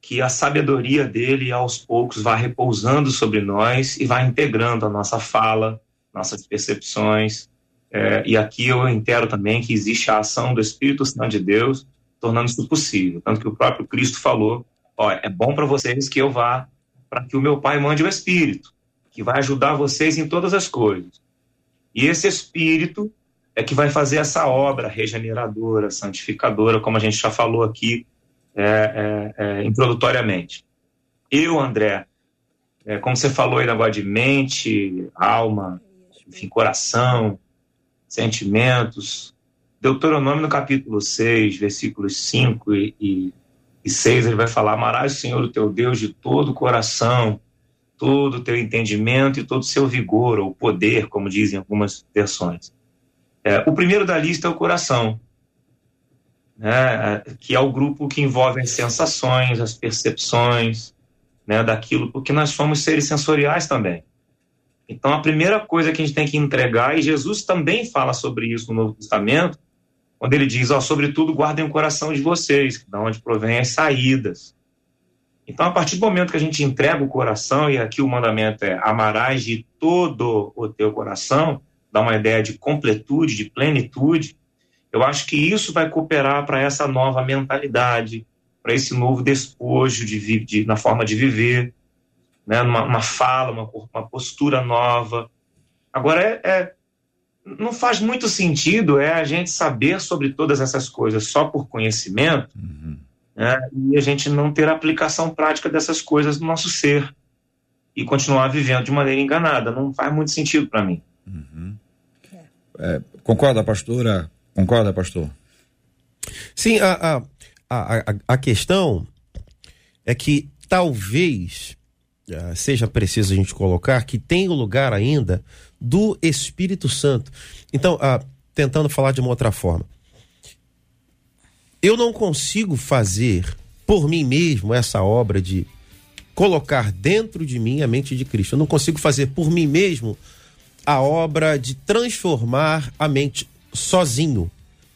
[SPEAKER 5] que a sabedoria dele, aos poucos, vá repousando sobre nós e vá integrando a nossa fala, nossas percepções. É, e aqui eu entendo também que existe a ação do Espírito Santo de Deus tornando isso possível. Tanto que o próprio Cristo falou: ó, é bom para vocês que eu vá para que o meu Pai mande o Espírito, que vai ajudar vocês em todas as coisas. E esse Espírito é que vai fazer essa obra regeneradora, santificadora, como a gente já falou aqui é, é, é, introdutoriamente. Eu, André, é, como você falou aí negócio de mente, alma, enfim, coração, sentimentos, Deuteronômio no capítulo 6, versículos 5 e, e, e 6, ele vai falar: Amarás o Senhor, o teu Deus, de todo o coração, todo o teu entendimento e todo o seu vigor, ou poder, como dizem algumas versões. É, o primeiro da lista é o coração. né, que é o grupo que envolve as sensações, as percepções, né, daquilo, porque nós somos seres sensoriais também. Então, a primeira coisa que a gente tem que entregar, e Jesus também fala sobre isso no Novo Testamento, quando ele diz, ó, sobretudo guardem o coração de vocês, da onde provém as saídas. Então, a partir do momento que a gente entrega o coração, e aqui o mandamento é amarás de todo o teu coração, dá uma ideia de completude, de plenitude, eu acho que isso vai cooperar para essa nova mentalidade, para esse novo despojo de, de, na forma de viver, né? uma, uma fala, uma, uma, postura nova. Agora, é, é, não faz muito sentido é a gente saber sobre todas essas coisas só por conhecimento uhum. né? e a gente não ter aplicação prática dessas coisas no nosso ser e continuar vivendo de maneira enganada. Não faz muito sentido para mim.
[SPEAKER 1] Uhum. É, concorda, pastora? Concorda, pastor?
[SPEAKER 3] Sim, a, a, a, a questão é que talvez uh, seja preciso a gente colocar que tem o lugar ainda do Espírito Santo. Então, uh, tentando falar de uma outra forma. Eu não consigo fazer por mim mesmo essa obra de colocar dentro de mim a mente de Cristo. Eu não consigo fazer por mim mesmo a obra de transformar a mente sozinho.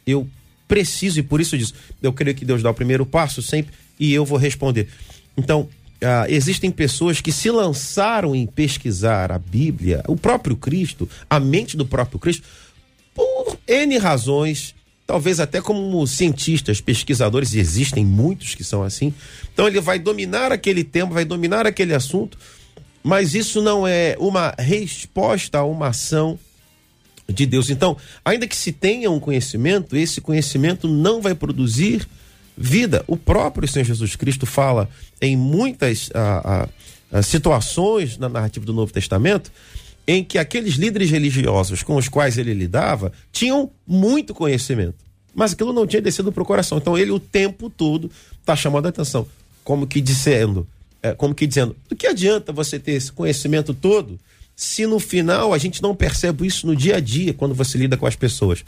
[SPEAKER 3] Eu preciso, e por isso disso, eu creio que Deus dá o primeiro passo sempre e eu vou responder. Então, ah, existem pessoas que se lançaram em pesquisar a Bíblia, o próprio Cristo, a mente do próprio Cristo, por N razões, talvez até como cientistas, pesquisadores, existem muitos que são assim. Então, ele vai dominar aquele tema, vai dominar aquele assunto, mas isso não é uma resposta a uma ação de Deus. Então, ainda que se tenha um conhecimento, esse conhecimento não vai produzir vida. O próprio Senhor Jesus Cristo fala em muitas ah, ah, situações na narrativa do Novo Testamento em que aqueles líderes religiosos com os quais ele lidava tinham muito conhecimento, mas aquilo não tinha descido para o coração. Então, ele o tempo todo está chamando a atenção, como que dizendo, é, como que dizendo, do que adianta você ter esse conhecimento todo se no final a gente não percebe isso no dia a dia, quando você lida com as pessoas.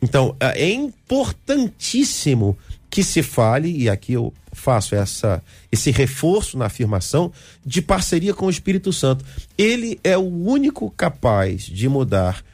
[SPEAKER 3] Então, é importantíssimo que se fale, e aqui eu faço essa, esse reforço na afirmação, de parceria com o Espírito Santo. Ele é o único capaz de mudar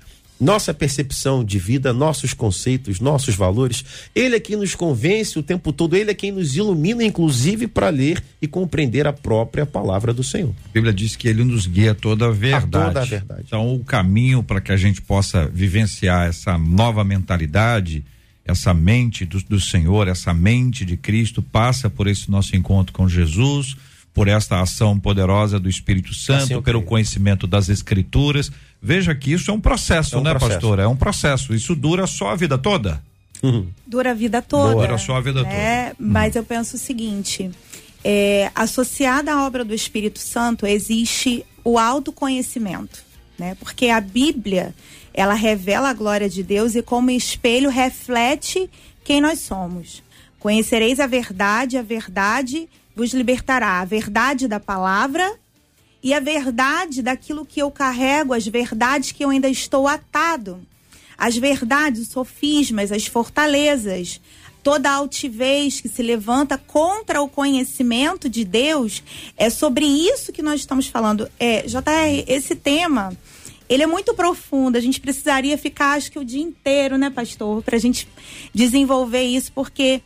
[SPEAKER 3] nossa percepção de vida, nossos conceitos, nossos valores. Ele é quem nos convence o tempo todo, ele é quem nos ilumina, inclusive, para ler e compreender a própria palavra do Senhor.
[SPEAKER 1] A Bíblia diz que ele nos guia toda a verdade.
[SPEAKER 3] A toda a verdade.
[SPEAKER 1] Então, o caminho para que a gente possa vivenciar essa nova mentalidade, essa mente do, do Senhor, essa mente de Cristo, passa por esse nosso encontro com Jesus, por esta ação poderosa do Espírito Santo, assim pelo conhecimento das Escrituras Veja que isso é um processo, é um né, processo. pastor? É um processo. Isso dura só a vida toda?
[SPEAKER 4] Uhum. Dura a vida toda.
[SPEAKER 1] Dura só a vida
[SPEAKER 4] né?
[SPEAKER 1] toda.
[SPEAKER 4] Mas eu penso o seguinte: é, associada à obra do Espírito Santo existe o autoconhecimento, né? Porque a Bíblia ela revela a glória de Deus e como espelho reflete quem nós somos. Conhecereis a verdade, a verdade vos libertará. A verdade da palavra e a verdade daquilo que eu carrego, as verdades que eu ainda estou atado, as verdades, os sofismas, as fortalezas, toda altivez que se levanta contra o conhecimento de Deus, é sobre isso que nós estamos falando. É, JR, esse tema, ele é muito profundo, a gente precisaria ficar acho que o dia inteiro, né, pastor, para a gente desenvolver isso, porque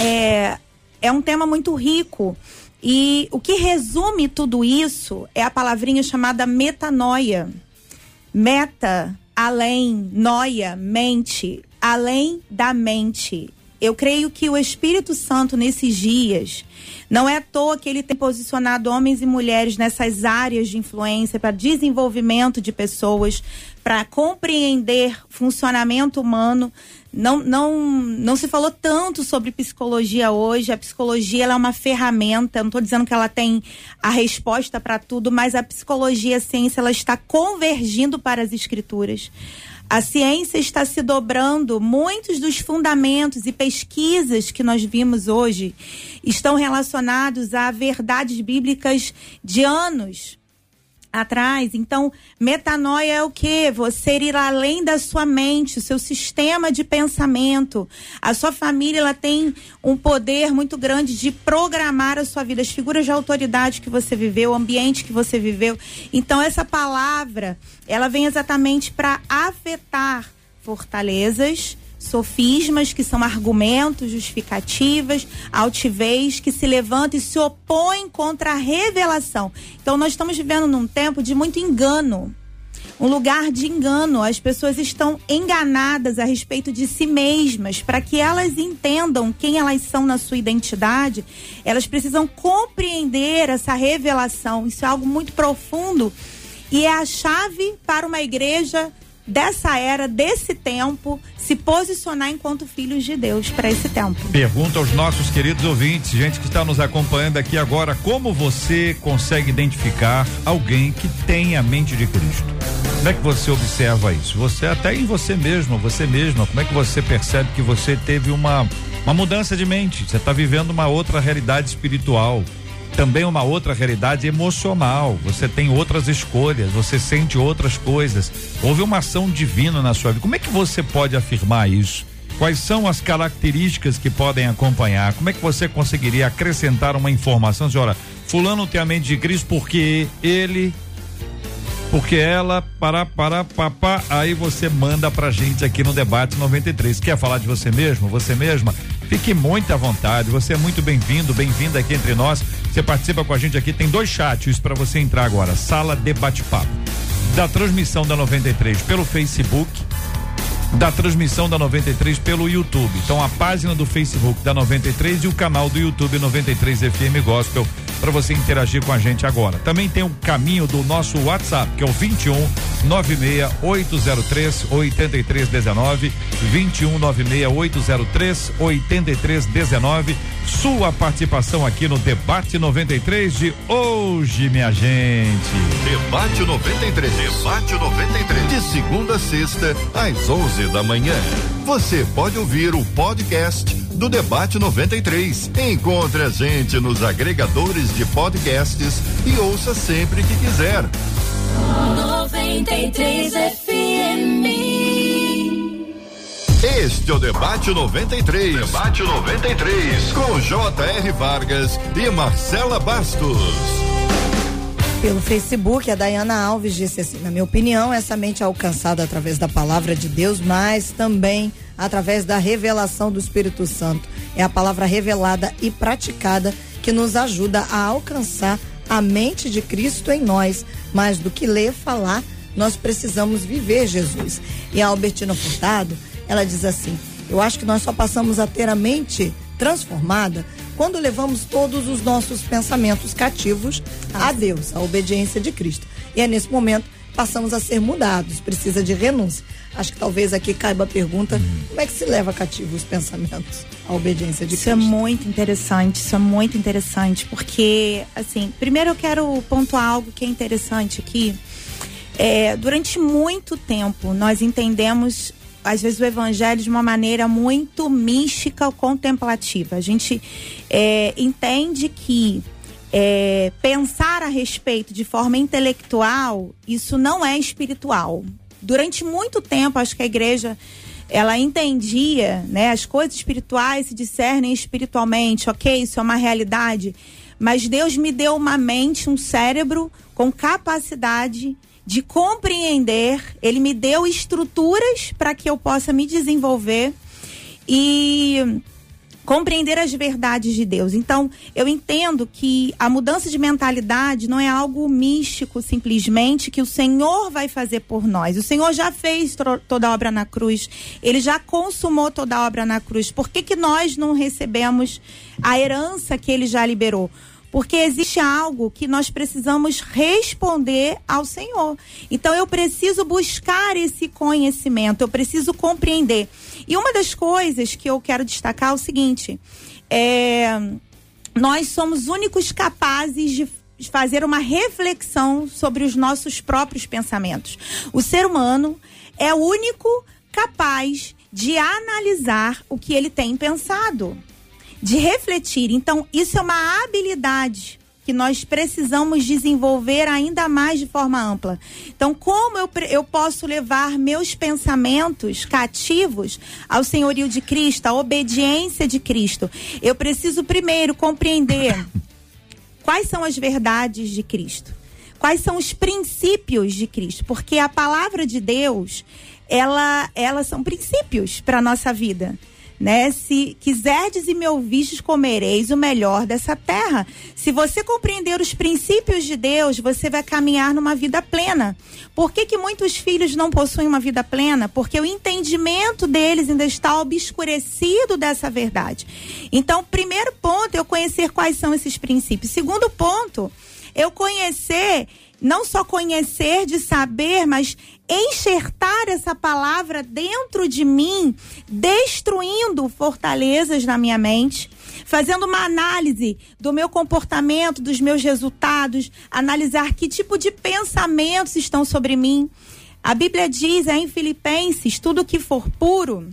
[SPEAKER 4] é, é um tema muito rico. E o que resume tudo isso é a palavrinha chamada metanoia. Meta, além, noia, mente, além da mente. Eu creio que o Espírito Santo nesses dias não é à toa que ele tem posicionado homens e mulheres nessas áreas de influência para desenvolvimento de pessoas, para compreender funcionamento humano, não, não, não se falou tanto sobre psicologia hoje. A psicologia é uma ferramenta. Eu não estou dizendo que ela tem a resposta para tudo, mas a psicologia, a ciência, ela está convergindo para as escrituras. A ciência está se dobrando. Muitos dos fundamentos e pesquisas que nós vimos hoje estão relacionados a verdades bíblicas de anos atrás. Então, metanoia é o que? Você ir além da sua mente, o seu sistema de pensamento. A sua família ela tem um poder muito grande de programar a sua vida, as figuras de autoridade que você viveu, o ambiente que você viveu. Então, essa palavra, ela vem exatamente para afetar fortalezas, sofismas, que são argumentos, justificativas, altivez, que se levantam e se opõem contra a revelação. Então, nós estamos vivendo num tempo de muito engano. Um lugar de engano. As pessoas estão enganadas a respeito de si mesmas. Para que elas entendam quem elas são na sua identidade, elas precisam compreender essa revelação. Isso é algo muito profundo e é a chave para uma igreja dessa era, desse tempo, se posicionar enquanto filhos de Deus para esse tempo.
[SPEAKER 1] Pergunta aos nossos queridos ouvintes, gente que está nos acompanhando aqui agora, como você consegue identificar alguém que tem a mente de Cristo? Como é que você observa isso? Você até em você mesmo, você mesma, como é que você percebe que você teve uma uma mudança de mente? Você está vivendo uma outra realidade espiritual também uma outra realidade emocional. Você tem outras escolhas, você sente outras coisas. Houve uma ação divina na sua vida. Como é que você pode afirmar isso? Quais são as características que podem acompanhar? Como é que você conseguiria acrescentar uma informação? Olha, fulano tem a mente de Cristo porque ele porque ela, para, para, papá, aí você manda pra gente aqui no debate 93. Quer falar de você mesmo, você mesma? Fique muito à vontade, você é muito bem-vindo, bem-vinda aqui entre nós. Você participa com a gente aqui, tem dois chats para você entrar agora. Sala de bate-papo. Da transmissão da 93 pelo Facebook da transmissão da 93 pelo YouTube. Então a página do Facebook da 93 e o canal do YouTube 93 FM Gospel para você interagir com a gente agora. Também tem o caminho do nosso WhatsApp, que é o 21 96 803 8319 21 96 803 8319. Sua participação aqui no debate 93 de hoje, minha gente.
[SPEAKER 7] Debate 93. Debate 93. De segunda a sexta, às 11 da manhã. Você pode ouvir o podcast do Debate 93. Encontre a gente nos agregadores de podcasts e ouça sempre que quiser.
[SPEAKER 8] 93 FM.
[SPEAKER 7] Este é o Debate 93. Debate 93. Com J.R. Vargas e Marcela Bastos.
[SPEAKER 2] Pelo Facebook, a Dayana Alves disse assim: na minha opinião, essa mente é alcançada através da palavra de Deus, mas também através da revelação do Espírito Santo. É a palavra revelada e praticada que nos ajuda a alcançar a mente de Cristo em nós. Mais do que ler, falar, nós precisamos viver Jesus. E a Albertina Furtado, ela diz assim: Eu acho que nós só passamos a ter a mente transformada quando levamos todos os nossos pensamentos cativos a Deus, a obediência de Cristo. E é nesse momento passamos a ser mudados, precisa de renúncia. Acho que talvez aqui caiba a pergunta: como é que se leva cativo os pensamentos à obediência de
[SPEAKER 4] Isso é
[SPEAKER 2] Cristo?
[SPEAKER 4] muito interessante, isso é muito interessante, porque, assim, primeiro eu quero pontuar algo que é interessante aqui. É, durante muito tempo, nós entendemos, às vezes, o evangelho de uma maneira muito mística ou contemplativa. A gente é, entende que é, pensar a respeito de forma intelectual, isso não é espiritual. Durante muito tempo, acho que a igreja ela entendia, né, as coisas espirituais se discernem espiritualmente, ok, isso é uma realidade, mas Deus me deu uma mente, um cérebro com capacidade de compreender, ele me deu estruturas para que eu possa me desenvolver e compreender as verdades de Deus. Então, eu entendo que a mudança de mentalidade não é algo místico simplesmente que o Senhor vai fazer por nós. O Senhor já fez toda a obra na cruz. Ele já consumou toda a obra na cruz. Por que que nós não recebemos a herança que ele já liberou? Porque existe algo que nós precisamos responder ao Senhor. Então eu preciso buscar esse conhecimento, eu preciso compreender. E uma das coisas que eu quero destacar é o seguinte: é, nós somos únicos capazes de fazer uma reflexão sobre os nossos próprios pensamentos. O ser humano é o único capaz de analisar o que ele tem pensado de refletir. Então, isso é uma habilidade que nós precisamos desenvolver ainda mais de forma ampla. Então, como eu, eu posso levar meus pensamentos cativos ao senhorio de Cristo, à obediência de Cristo? Eu preciso primeiro compreender quais são as verdades de Cristo. Quais são os princípios de Cristo? Porque a palavra de Deus, ela, ela são princípios para nossa vida né? Se quiserdes e me ouvistes, comereis o melhor dessa terra. Se você compreender os princípios de Deus, você vai caminhar numa vida plena. Por que, que muitos filhos não possuem uma vida plena? Porque o entendimento deles ainda está obscurecido dessa verdade. Então, primeiro ponto, eu conhecer quais são esses princípios. Segundo ponto, eu conhecer não só conhecer de saber, mas enxertar essa palavra dentro de mim, destruindo fortalezas na minha mente, fazendo uma análise do meu comportamento, dos meus resultados, analisar que tipo de pensamentos estão sobre mim. A Bíblia diz é em Filipenses: tudo que for puro,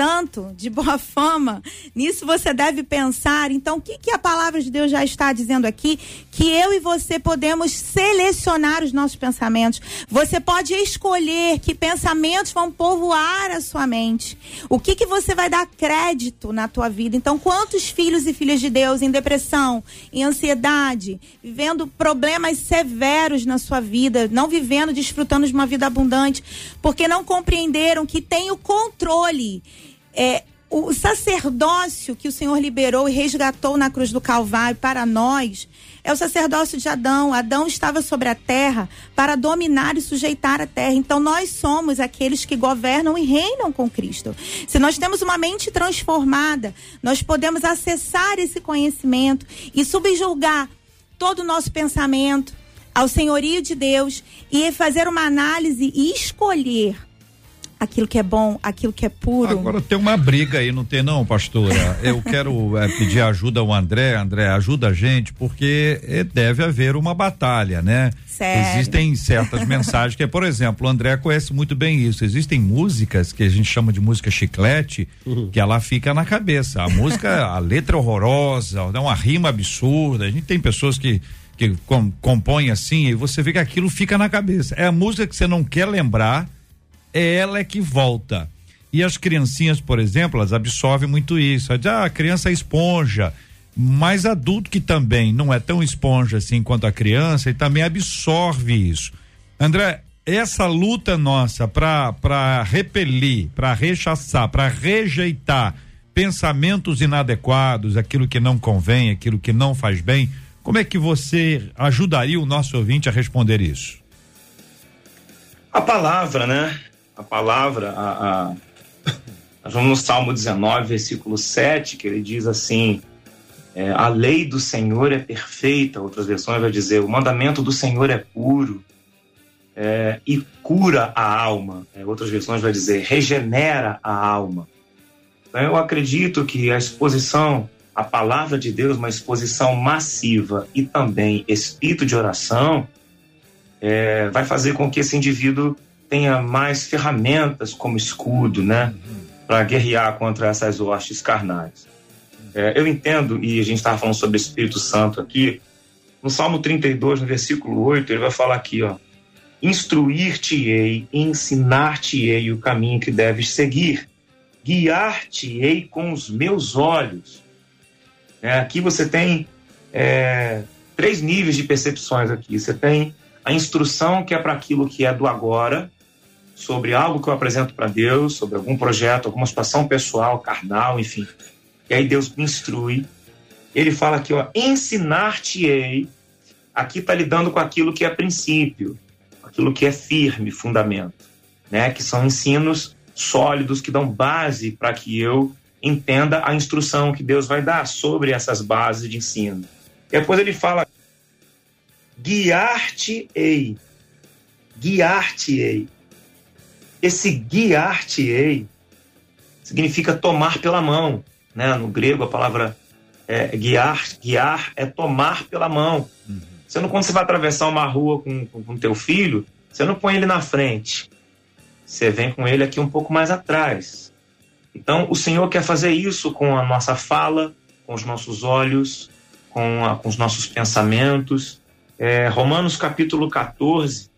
[SPEAKER 4] santo, de boa fama. Nisso você deve pensar. Então, o que, que a palavra de Deus já está dizendo aqui? Que eu e você podemos selecionar os nossos pensamentos. Você pode escolher que pensamentos vão povoar a sua mente. O que, que você vai dar crédito na tua vida? Então, quantos filhos e filhas de Deus em depressão, em ansiedade, vivendo problemas severos na sua vida, não vivendo, desfrutando de uma vida abundante, porque não compreenderam que tem o controle é, o sacerdócio que o Senhor liberou e resgatou na cruz do Calvário para nós é o sacerdócio de Adão. Adão estava sobre a terra para dominar e sujeitar a terra. Então nós somos aqueles que governam e reinam com Cristo. Se nós temos uma mente transformada, nós podemos acessar esse conhecimento e subjulgar todo o nosso pensamento ao senhorio de Deus e fazer uma análise e escolher aquilo que é bom, aquilo que é puro.
[SPEAKER 1] Agora tem uma briga aí, não tem não, pastora? Eu quero é, pedir ajuda ao André, André, ajuda a gente, porque é, deve haver uma batalha, né?
[SPEAKER 4] Sério?
[SPEAKER 1] Existem certas mensagens que, por exemplo, o André conhece muito bem isso. Existem músicas que a gente chama de música chiclete, uhum. que ela fica na cabeça. A música, a letra é horrorosa, uma rima absurda. A gente tem pessoas que que com, compõem assim e você vê que aquilo fica na cabeça. É a música que você não quer lembrar, é ela é que volta. E as criancinhas, por exemplo, elas absorvem muito isso. Ah, a criança é esponja. Mas adulto que também não é tão esponja assim quanto a criança e também absorve isso. André, essa luta nossa para repelir, para rechaçar, para rejeitar pensamentos inadequados, aquilo que não convém, aquilo que não faz bem, como é que você ajudaria o nosso ouvinte a responder isso?
[SPEAKER 5] A palavra, né? A palavra, a, a, nós vamos no Salmo 19, versículo 7, que ele diz assim: é, a lei do Senhor é perfeita, outras versões vai dizer, o mandamento do Senhor é puro é, e cura a alma, é, outras versões vai dizer, regenera a alma. Então, eu acredito que a exposição à palavra de Deus, uma exposição massiva e também espírito de oração, é, vai fazer com que esse indivíduo tenha mais ferramentas como escudo, né? Para guerrear contra essas hostes carnais. É, eu entendo, e a gente estava falando sobre o Espírito Santo aqui, no Salmo 32, no versículo 8, ele vai falar aqui, ó. Instruir-te-ei, ensinar-te-ei o caminho que deves seguir, guiar-te-ei com os meus olhos. É, aqui você tem é, três níveis de percepções aqui. Você tem a instrução que é para aquilo que é do agora, sobre algo que eu apresento para Deus, sobre algum projeto, alguma situação pessoal, carnal, enfim. E aí Deus me instrui. Ele fala aqui, ó, ensinar-te-ei. Aqui está lidando com aquilo que é princípio, aquilo que é firme, fundamento, né? Que são ensinos sólidos que dão base para que eu entenda a instrução que Deus vai dar sobre essas bases de ensino. E depois ele fala guiar-te-ei. Guiar-te-ei. Esse guiar-te-ei significa tomar pela mão. Né? No grego, a palavra é, guiar, guiar é tomar pela mão. Uhum. Você não, quando você vai atravessar uma rua com, com, com teu filho, você não põe ele na frente. Você vem com ele aqui um pouco mais atrás. Então, o Senhor quer fazer isso com a nossa fala, com os nossos olhos, com, a, com os nossos pensamentos. É, Romanos capítulo 14,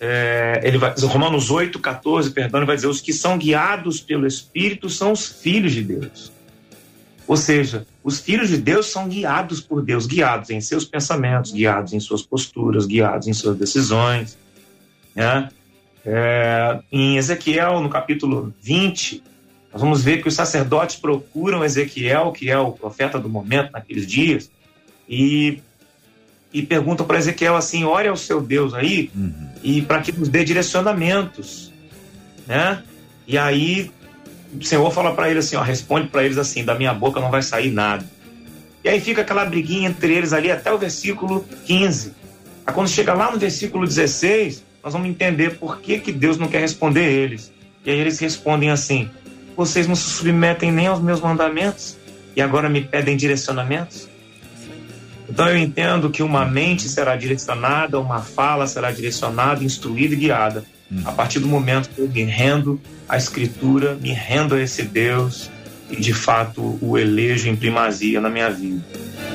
[SPEAKER 5] é, ele vai, Romanos 8, 14, perdão, ele vai dizer: os que são guiados pelo Espírito são os filhos de Deus. Ou seja, os filhos de Deus são guiados por Deus, guiados em seus pensamentos, guiados em suas posturas, guiados em suas decisões. Né? É, em Ezequiel, no capítulo 20, nós vamos ver que os sacerdotes procuram Ezequiel, que é o profeta do momento naqueles dias, e, e perguntam para Ezequiel assim: ore ao seu Deus aí, uhum. e para que nos dê direcionamentos. Né? E aí o Senhor fala para ele assim: ó, responde para eles assim: da minha boca não vai sair nada. E aí fica aquela briguinha entre eles ali até o versículo 15. Aí quando chega lá no versículo 16, nós vamos entender por que, que Deus não quer responder eles. E aí eles respondem assim: vocês não se submetem nem aos meus mandamentos e agora me pedem direcionamentos? Então eu entendo que uma mente será direcionada, uma fala será direcionada, instruída e guiada. A partir do momento que eu me rendo à Escritura, me rendo a esse Deus e de fato o elejo em primazia na minha vida.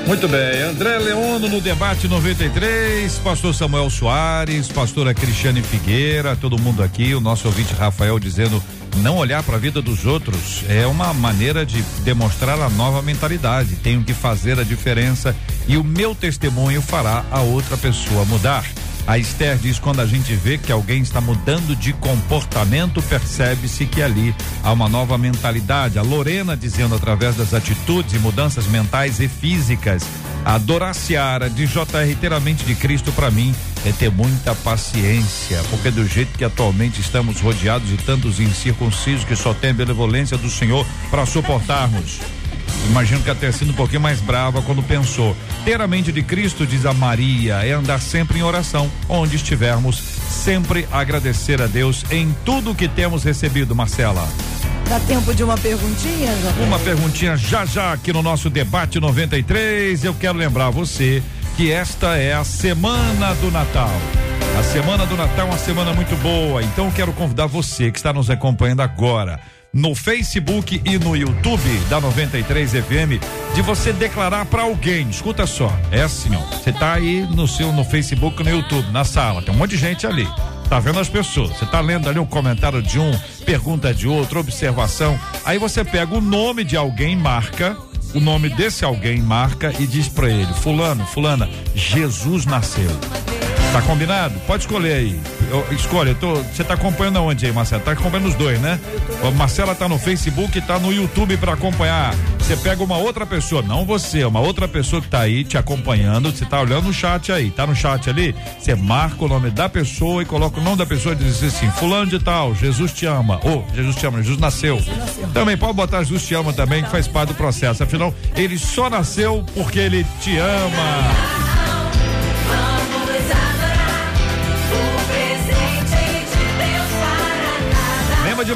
[SPEAKER 1] Muito bem, André Leono no debate 93, pastor Samuel Soares, pastora Cristiane Figueira, todo mundo aqui, o nosso ouvinte Rafael dizendo não olhar para a vida dos outros é uma maneira de demonstrar a nova mentalidade. Tenho que fazer a diferença e o meu testemunho fará a outra pessoa mudar. A Esther diz: quando a gente vê que alguém está mudando de comportamento, percebe-se que ali há uma nova mentalidade. A Lorena dizendo através das atitudes e mudanças mentais e físicas. A Doraciara de JR inteiramente de Cristo para mim é ter muita paciência, porque do jeito que atualmente estamos rodeados de tantos incircuncisos que só tem a benevolência do Senhor para suportarmos. Imagino que até sido um pouquinho mais brava quando pensou. Ter a mente de Cristo, diz a Maria, é andar sempre em oração, onde estivermos, sempre agradecer a Deus em tudo que temos recebido, Marcela.
[SPEAKER 2] Dá tempo de uma perguntinha,
[SPEAKER 1] José? Uma perguntinha já já aqui no nosso debate 93. Eu quero lembrar você que esta é a semana do Natal. A semana do Natal é uma semana muito boa, então quero convidar você que está nos acompanhando agora no Facebook e no YouTube da 93 FM de você declarar para alguém. Escuta só, é assim, ó. Você tá aí no seu no Facebook, no YouTube, na sala, tem um monte de gente ali. Tá vendo as pessoas? Você tá lendo ali um comentário de um, pergunta de outro, observação. Aí você pega o nome de alguém, marca o nome desse alguém, marca e diz para ele: Fulano, Fulana, Jesus nasceu. Tá combinado? Pode escolher aí. Eu, escolha, eu tô, você tá acompanhando aonde aí, Marcelo? Tá acompanhando os dois, né? A Marcela tá no Facebook tá no YouTube para acompanhar. Você pega uma outra pessoa, não você, uma outra pessoa que tá aí te acompanhando, você tá olhando no chat aí, tá no chat ali, você marca o nome da pessoa e coloca o nome da pessoa e diz assim, fulano de tal, Jesus te ama, ou oh, Jesus te ama, Jesus nasceu. Também pode botar Jesus te ama também, que faz parte do processo, afinal, ele só nasceu porque ele te ama.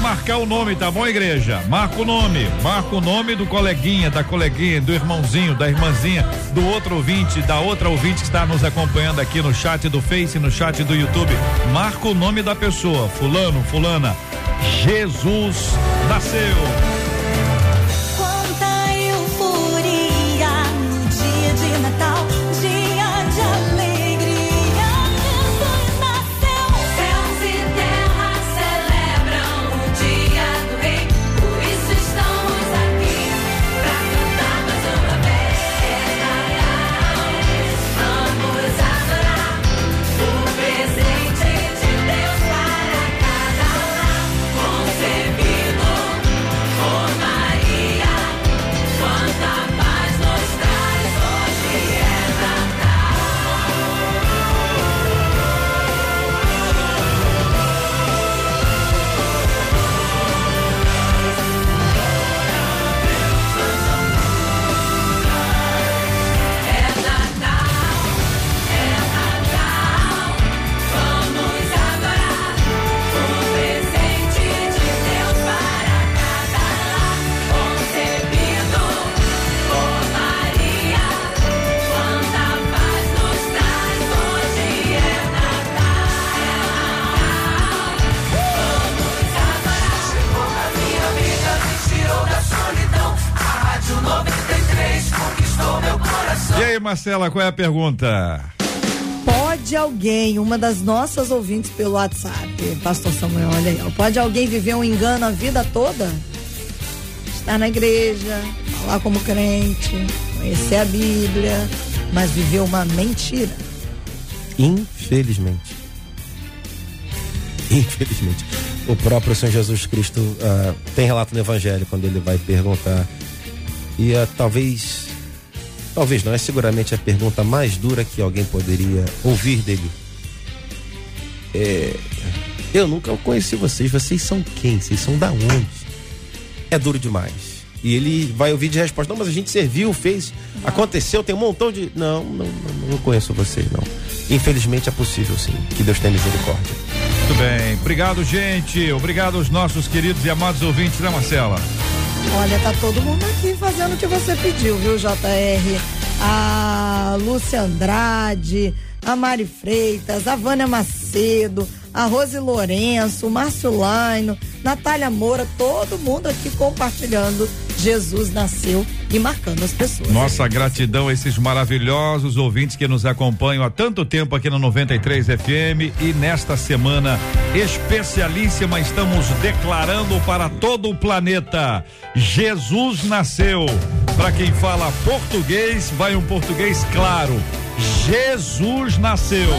[SPEAKER 1] Marcar o nome, tá bom, igreja? Marca o nome, marca o nome do coleguinha, da coleguinha, do irmãozinho, da irmãzinha, do outro ouvinte, da outra ouvinte que está nos acompanhando aqui no chat do Face, no chat do YouTube. Marca o nome da pessoa, fulano, fulana. Jesus nasceu. Aí, Marcela, qual é a pergunta?
[SPEAKER 2] Pode alguém, uma das nossas ouvintes pelo WhatsApp, Pastor Samuel, olha aí, pode alguém viver um engano a vida toda? Estar na igreja, falar como crente, conhecer a Bíblia, mas viver uma mentira.
[SPEAKER 3] Infelizmente. Infelizmente. O próprio Senhor Jesus Cristo ah, tem relato no Evangelho quando ele vai perguntar. E ah, talvez. Talvez não, é seguramente a pergunta mais dura que alguém poderia ouvir dele. É, eu nunca conheci vocês, vocês são quem? Vocês são da onde? É duro demais. E ele vai ouvir de resposta: Não, mas a gente serviu, fez, aconteceu, tem um montão de. Não, não, não, não conheço vocês, não. Infelizmente é possível, sim. Que Deus tenha misericórdia.
[SPEAKER 1] Muito bem. Obrigado, gente. Obrigado aos nossos queridos e amados ouvintes, né, Marcela?
[SPEAKER 2] Olha, tá todo mundo aqui fazendo o que você pediu, viu, JR? A Lúcia Andrade, a Mari Freitas, a Vânia Macedo, a Rose Lourenço, o Márcio Laino, Natália Moura, todo mundo aqui compartilhando. Jesus nasceu e marcando as pessoas.
[SPEAKER 1] Nossa gratidão a esses maravilhosos ouvintes que nos acompanham há tanto tempo aqui na 93 FM e nesta semana especialíssima estamos declarando para todo o planeta: Jesus nasceu. Para quem fala português, vai um português claro. Jesus nasceu.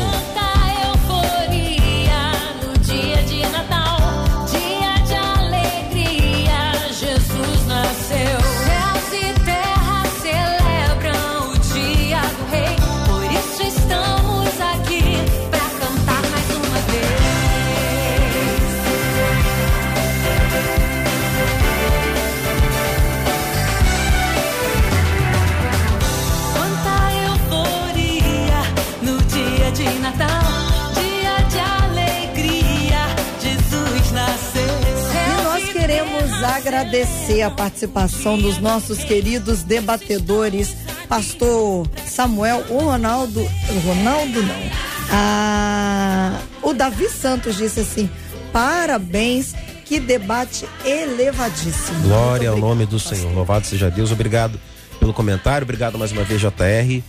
[SPEAKER 2] Agradecer a participação dos nossos queridos debatedores, pastor Samuel, o Ronaldo, o Ronaldo não, ah, o Davi Santos disse assim, parabéns, que debate elevadíssimo.
[SPEAKER 3] Glória ao
[SPEAKER 2] Muito
[SPEAKER 3] nome do
[SPEAKER 2] obrigado,
[SPEAKER 3] Senhor. Louvado seja Deus. Obrigado pelo comentário. Obrigado mais uma vez, JR,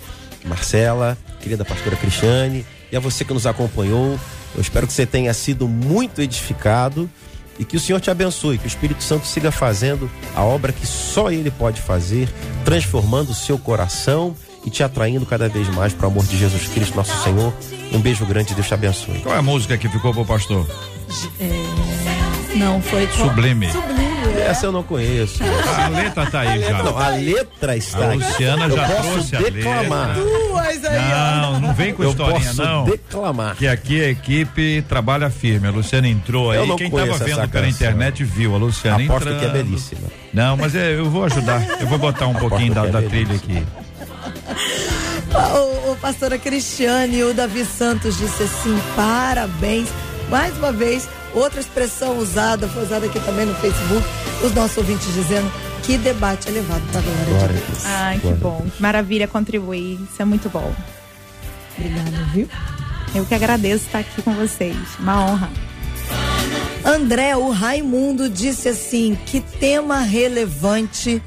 [SPEAKER 3] Marcela, querida pastora Cristiane, e a você que nos acompanhou. Eu espero que você tenha sido muito edificado e que o Senhor te abençoe, que o Espírito Santo siga fazendo a obra que só Ele pode fazer, transformando o seu coração e te atraindo cada vez mais para o amor de Jesus Cristo, nosso Senhor. Um beijo grande, Deus te abençoe.
[SPEAKER 1] Qual é a música que ficou pro pastor?
[SPEAKER 2] Não, foi
[SPEAKER 1] Sublime.
[SPEAKER 2] Sublime, é.
[SPEAKER 3] Essa eu não conheço.
[SPEAKER 1] A letra tá aí já.
[SPEAKER 3] Não, a letra está
[SPEAKER 1] A
[SPEAKER 3] aqui.
[SPEAKER 1] Luciana
[SPEAKER 3] eu
[SPEAKER 1] já
[SPEAKER 3] posso
[SPEAKER 1] trouxe a
[SPEAKER 3] declamar.
[SPEAKER 1] letra.
[SPEAKER 2] Duas aí.
[SPEAKER 1] Não, não vem com
[SPEAKER 3] Eu
[SPEAKER 1] historinha,
[SPEAKER 3] posso
[SPEAKER 1] não.
[SPEAKER 3] declamar.
[SPEAKER 1] Que aqui a equipe trabalha firme. A Luciana entrou
[SPEAKER 3] Eu
[SPEAKER 1] aí.
[SPEAKER 3] não
[SPEAKER 1] Quem tava vendo pela internet viu a Luciana
[SPEAKER 3] Aposto que é belíssima.
[SPEAKER 1] Não, mas é, eu vou ajudar. Eu vou botar um pouquinho da,
[SPEAKER 3] é
[SPEAKER 1] da trilha aqui.
[SPEAKER 2] O, o pastora Cristiane e o Davi Santos disse assim: parabéns. Mais uma vez, outra expressão usada, foi usada aqui também no Facebook, os nossos ouvintes dizendo que debate elevado para a glória,
[SPEAKER 3] Glória
[SPEAKER 2] de Deus.
[SPEAKER 3] Deus.
[SPEAKER 4] Ai, que
[SPEAKER 3] Glória
[SPEAKER 4] bom. Maravilha contribuir. Isso é muito bom.
[SPEAKER 2] Obrigada, viu?
[SPEAKER 4] Eu que agradeço estar aqui com vocês. Uma honra.
[SPEAKER 2] André, o Raimundo disse assim: que tema relevante,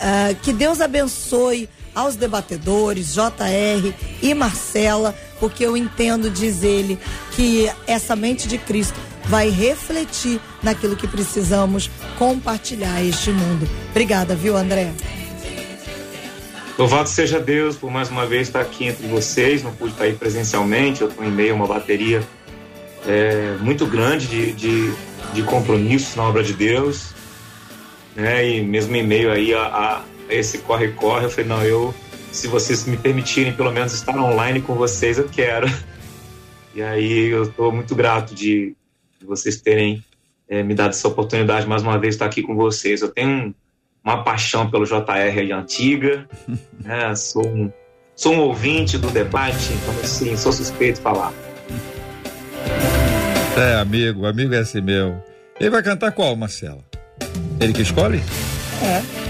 [SPEAKER 2] ah, que Deus abençoe aos debatedores, JR e Marcela, porque eu entendo, diz ele, que essa mente de Cristo vai refletir naquilo que precisamos compartilhar a este mundo. Obrigada, viu, André?
[SPEAKER 5] Louvado seja Deus por mais uma vez estar aqui entre vocês. Não pude estar aí presencialmente, eu estou em meio a uma bateria é, muito grande de, de, de compromissos na obra de Deus. Né? E mesmo em meio aí a, a esse corre-corre, eu falei, não, eu, se vocês me permitirem pelo menos estar online com vocês, eu quero. E aí eu estou muito grato de, de vocês terem é, me dado essa oportunidade mais uma vez de estar aqui com vocês. Eu tenho um, uma paixão pelo JR aí antiga, né? sou, um, sou um ouvinte do debate, então assim, sou suspeito de falar.
[SPEAKER 1] É, amigo, amigo é assim meu. Ele vai cantar qual, Marcela? Ele que escolhe?
[SPEAKER 2] É.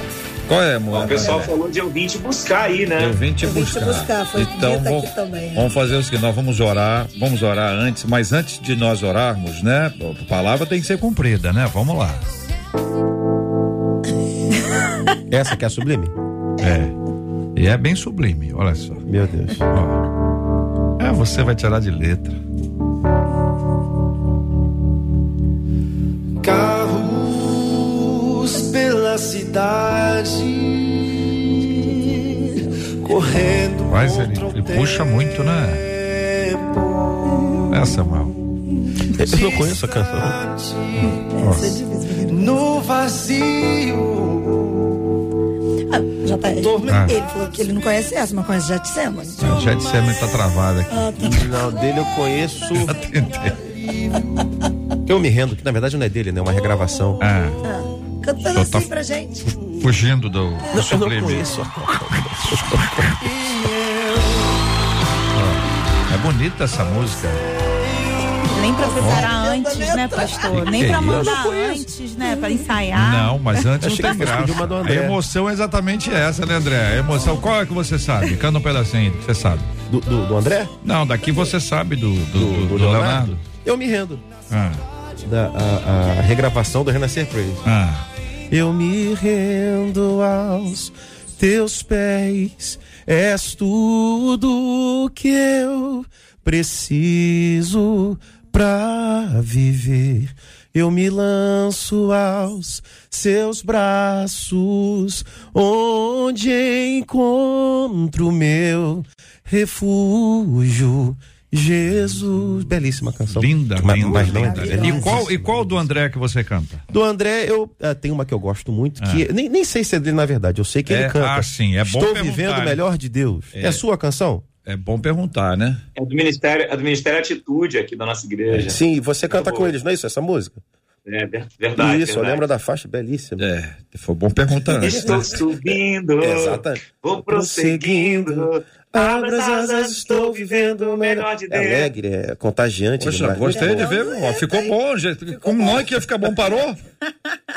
[SPEAKER 1] Qual é, amor?
[SPEAKER 5] o pessoal falou de ouvinte buscar aí, né?
[SPEAKER 1] Eu vim te
[SPEAKER 2] Eu vim te
[SPEAKER 1] buscar.
[SPEAKER 2] buscar, foi
[SPEAKER 1] então
[SPEAKER 2] aqui também, né?
[SPEAKER 1] vamos fazer o seguinte, nós vamos orar, vamos orar antes, mas antes de nós orarmos, né? A palavra tem que ser cumprida, né? Vamos lá.
[SPEAKER 3] Essa que é a sublime?
[SPEAKER 1] É. E é bem sublime, olha só.
[SPEAKER 3] Meu Deus.
[SPEAKER 1] Ó. É, você vai tirar de letra.
[SPEAKER 6] Pela cidade, correndo.
[SPEAKER 1] Mas ele, ele puxa muito, né? Essa mal.
[SPEAKER 3] Eu não conheço a canção.
[SPEAKER 2] Essa é difícil.
[SPEAKER 6] No vazio.
[SPEAKER 2] Ah, já tá.
[SPEAKER 1] Ah.
[SPEAKER 2] Ele falou que ele não conhece essa, mas conhece Jet Semane.
[SPEAKER 1] O Jet Semen tá travado aqui.
[SPEAKER 2] Ah, tá.
[SPEAKER 3] Não, dele eu conheço. Eu me rendo, que na verdade não é dele, né? É uma regravação.
[SPEAKER 1] Ah,
[SPEAKER 2] Ah, cantando
[SPEAKER 1] Só
[SPEAKER 2] assim
[SPEAKER 1] tá-
[SPEAKER 2] pra gente.
[SPEAKER 1] fugindo do, do
[SPEAKER 3] Eu não conheço.
[SPEAKER 1] É bonita essa música.
[SPEAKER 4] Nem pra preparar
[SPEAKER 2] Ó.
[SPEAKER 4] antes, né, pastor?
[SPEAKER 1] Que
[SPEAKER 4] Nem
[SPEAKER 1] que
[SPEAKER 4] pra
[SPEAKER 1] é
[SPEAKER 4] mandar antes, né? Pra ensaiar.
[SPEAKER 1] Não, mas antes não tem graça. A emoção é exatamente essa, né, André? A emoção, qual é que você sabe? Canta um pedacinho você sabe.
[SPEAKER 3] Do, do, do André?
[SPEAKER 1] Não, daqui você sabe do, do, do- do Leonardo.
[SPEAKER 3] Eu me rendo.
[SPEAKER 1] Ah,
[SPEAKER 3] Da, a, a regravação do Renascer Praise.
[SPEAKER 1] ah.
[SPEAKER 3] Eu me rendo aos teus pés, és tudo que eu preciso pra viver. Eu me lanço aos seus braços, onde encontro meu refúgio. Jesus, belíssima canção.
[SPEAKER 1] Linda,
[SPEAKER 3] Mas-
[SPEAKER 1] linda,
[SPEAKER 3] mas não é
[SPEAKER 1] linda. E qual, e qual do André que você canta?
[SPEAKER 3] Do André, eu ah, tem uma que eu gosto muito, que nem, nem sei se é dele na verdade, eu sei que
[SPEAKER 1] É,
[SPEAKER 3] ele canta.
[SPEAKER 1] ah, sim, é bom
[SPEAKER 3] Estou
[SPEAKER 1] perguntar,
[SPEAKER 3] vivendo o
[SPEAKER 1] né?
[SPEAKER 3] melhor de Deus. É,
[SPEAKER 1] É.
[SPEAKER 3] a sua canção?
[SPEAKER 1] É bom perguntar, né?
[SPEAKER 5] É do Ministério, é do Ministério Atitude aqui da nossa igreja.
[SPEAKER 3] Sim, você canta
[SPEAKER 5] bom.
[SPEAKER 3] com eles, não é isso? Essa música?
[SPEAKER 5] É ver- verdade.
[SPEAKER 3] isso,
[SPEAKER 5] verdade.
[SPEAKER 3] lembro da faixa belíssima.
[SPEAKER 1] É, foi bom perguntar antes.
[SPEAKER 5] Estou
[SPEAKER 1] né?
[SPEAKER 5] subindo,
[SPEAKER 3] Exatamente.
[SPEAKER 5] vou prosseguindo.
[SPEAKER 3] Abra as asas, estou vivendo o melhor
[SPEAKER 5] de
[SPEAKER 3] É
[SPEAKER 5] Deus.
[SPEAKER 3] alegre, é contagiante.
[SPEAKER 1] Poxa,
[SPEAKER 3] demais.
[SPEAKER 1] gostei de ver. ó, ficou bom, gente. Como nós que ia ficar bom, parou?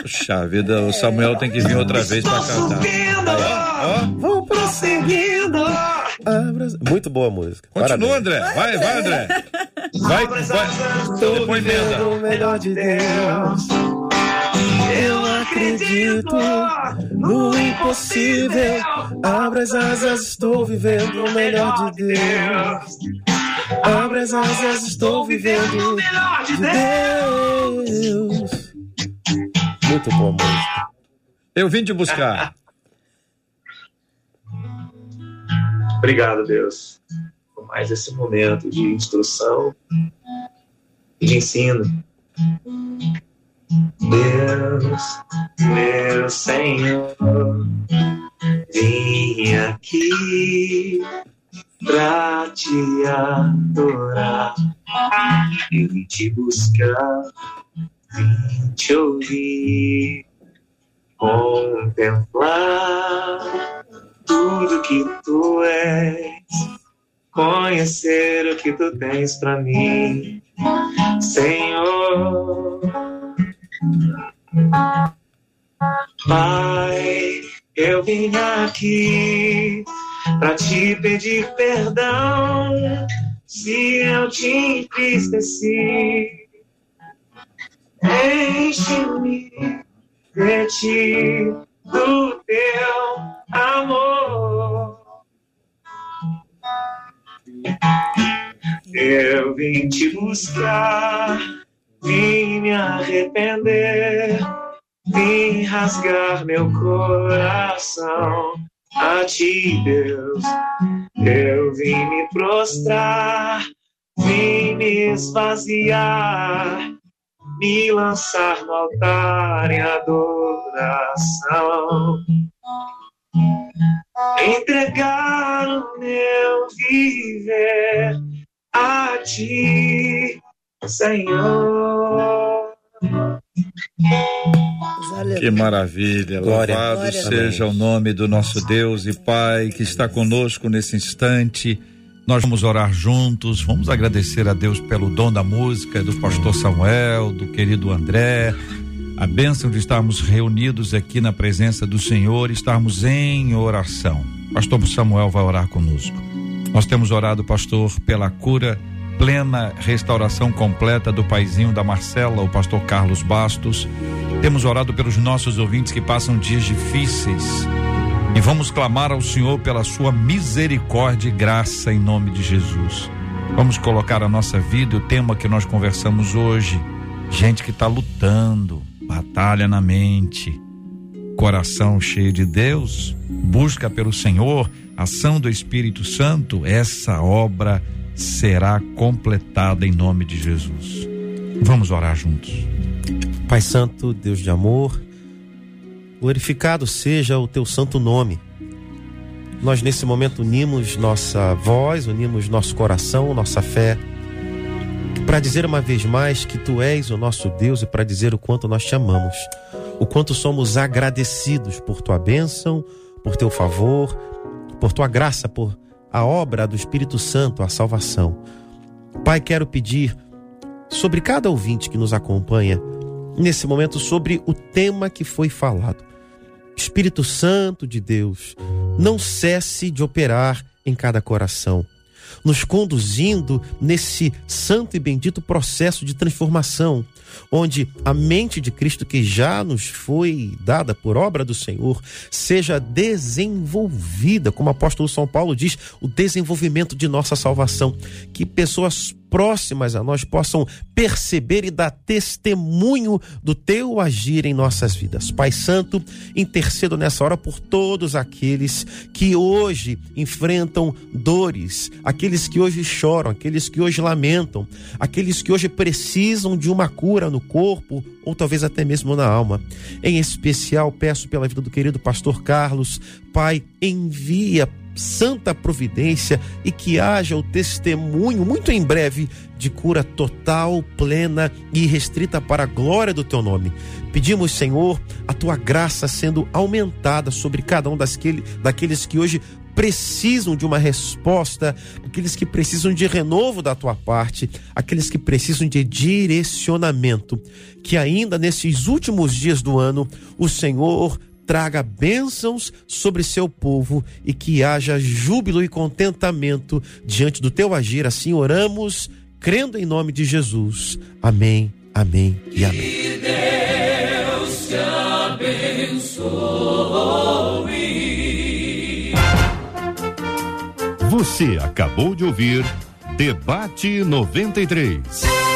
[SPEAKER 1] Puxa vida, o Samuel tem que vir outra vez pra cantar. Ó,
[SPEAKER 3] Vou prosseguindo. Muito boa a música.
[SPEAKER 1] continua,
[SPEAKER 3] Parabéns.
[SPEAKER 1] André. Vai, vai, André. Vai, vai. Depois emenda.
[SPEAKER 3] o melhor de Deus. Eu acredito no impossível. Abra as asas, estou vivendo o melhor de Deus. Abra as asas, estou vivendo de Deus. Muito boa música.
[SPEAKER 1] Eu vim te buscar.
[SPEAKER 5] Obrigado, Deus, por mais esse momento de instrução e de ensino. Deus, meu Senhor, vim aqui pra te adorar. Eu vim te buscar, vim te ouvir, contemplar tudo que tu és, conhecer o que tu tens pra mim, Senhor. Pai, eu vim aqui pra te pedir perdão se eu te entristeci. Enche-me de ti, do teu amor. Eu vim te buscar, vim me arrepender, vim rasgar meu coração a ti, Deus. Eu vim me prostrar, vim me esvaziar, me lançar no altar em adoração. Entregar o meu viver a ti, Senhor.
[SPEAKER 1] Que maravilha.
[SPEAKER 3] Glória.
[SPEAKER 1] Louvado
[SPEAKER 2] Glória
[SPEAKER 1] seja o nome do nosso Deus e Pai que está conosco nesse instante. Nós vamos orar juntos, vamos agradecer a Deus pelo dom da música do pastor Samuel, do querido André, a bênção de estarmos reunidos aqui na presença do Senhor, estarmos em oração. Pastor Samuel vai orar conosco. Nós temos orado, pastor, pela cura, plena restauração completa do paizinho da Marcela, o pastor Carlos Bastos. Temos orado pelos nossos ouvintes que passam dias difíceis, E vamos clamar ao Senhor pela sua misericórdia e graça em nome de Jesus. Vamos colocar a nossa vida, o tema que nós conversamos hoje. Gente que está lutando, batalha na mente, coração cheio de Deus, busca pelo Senhor, ação do Espírito Santo, essa obra será completada em nome de Jesus. Vamos orar juntos.
[SPEAKER 3] Pai Santo, Deus de amor, glorificado seja o teu santo nome. Nós nesse momento unimos nossa voz, unimos nosso coração, nossa fé, para dizer uma vez mais que tu és o nosso Deus e para dizer o quanto nós te amamos, o quanto somos agradecidos por tua bênção, por teu favor, por tua graça, por a obra do Espírito Santo, a salvação. Pai, quero pedir sobre cada ouvinte que nos acompanha nesse momento sobre o tema que foi falado. Espírito Santo de Deus, não cesse de operar em cada coração, nos conduzindo nesse santo e bendito processo de transformação, onde a mente de Cristo que já nos foi dada por obra do Senhor seja desenvolvida, como o apóstolo São Paulo diz, o desenvolvimento de nossa salvação, que pessoas próximas a nós possam perceber e dar testemunho do teu agir em nossas vidas. Pai Santo, intercedo nessa hora por todos aqueles que hoje enfrentam dores, aqueles que hoje choram, aqueles que hoje lamentam, aqueles que hoje precisam de uma cura no corpo ou talvez até mesmo na alma. Em especial, peço pela vida do querido pastor Carlos, Pai, envia santa providência e que haja o testemunho muito em breve de cura total, plena e restrita para a glória do teu nome. Pedimos, Senhor, a tua graça sendo aumentada sobre cada um daquele, daqueles que hoje precisam de uma resposta, aqueles que precisam de renovo da tua parte, aqueles que precisam de direcionamento. Que ainda nesses últimos dias do ano, o Senhor traga bênçãos sobre seu povo e que haja júbilo e contentamento diante do teu agir. Assim oramos, crendo em nome de Jesus. Amém, amém e amém.
[SPEAKER 6] Deus te abençoe.
[SPEAKER 7] Você acabou de ouvir Debate 93.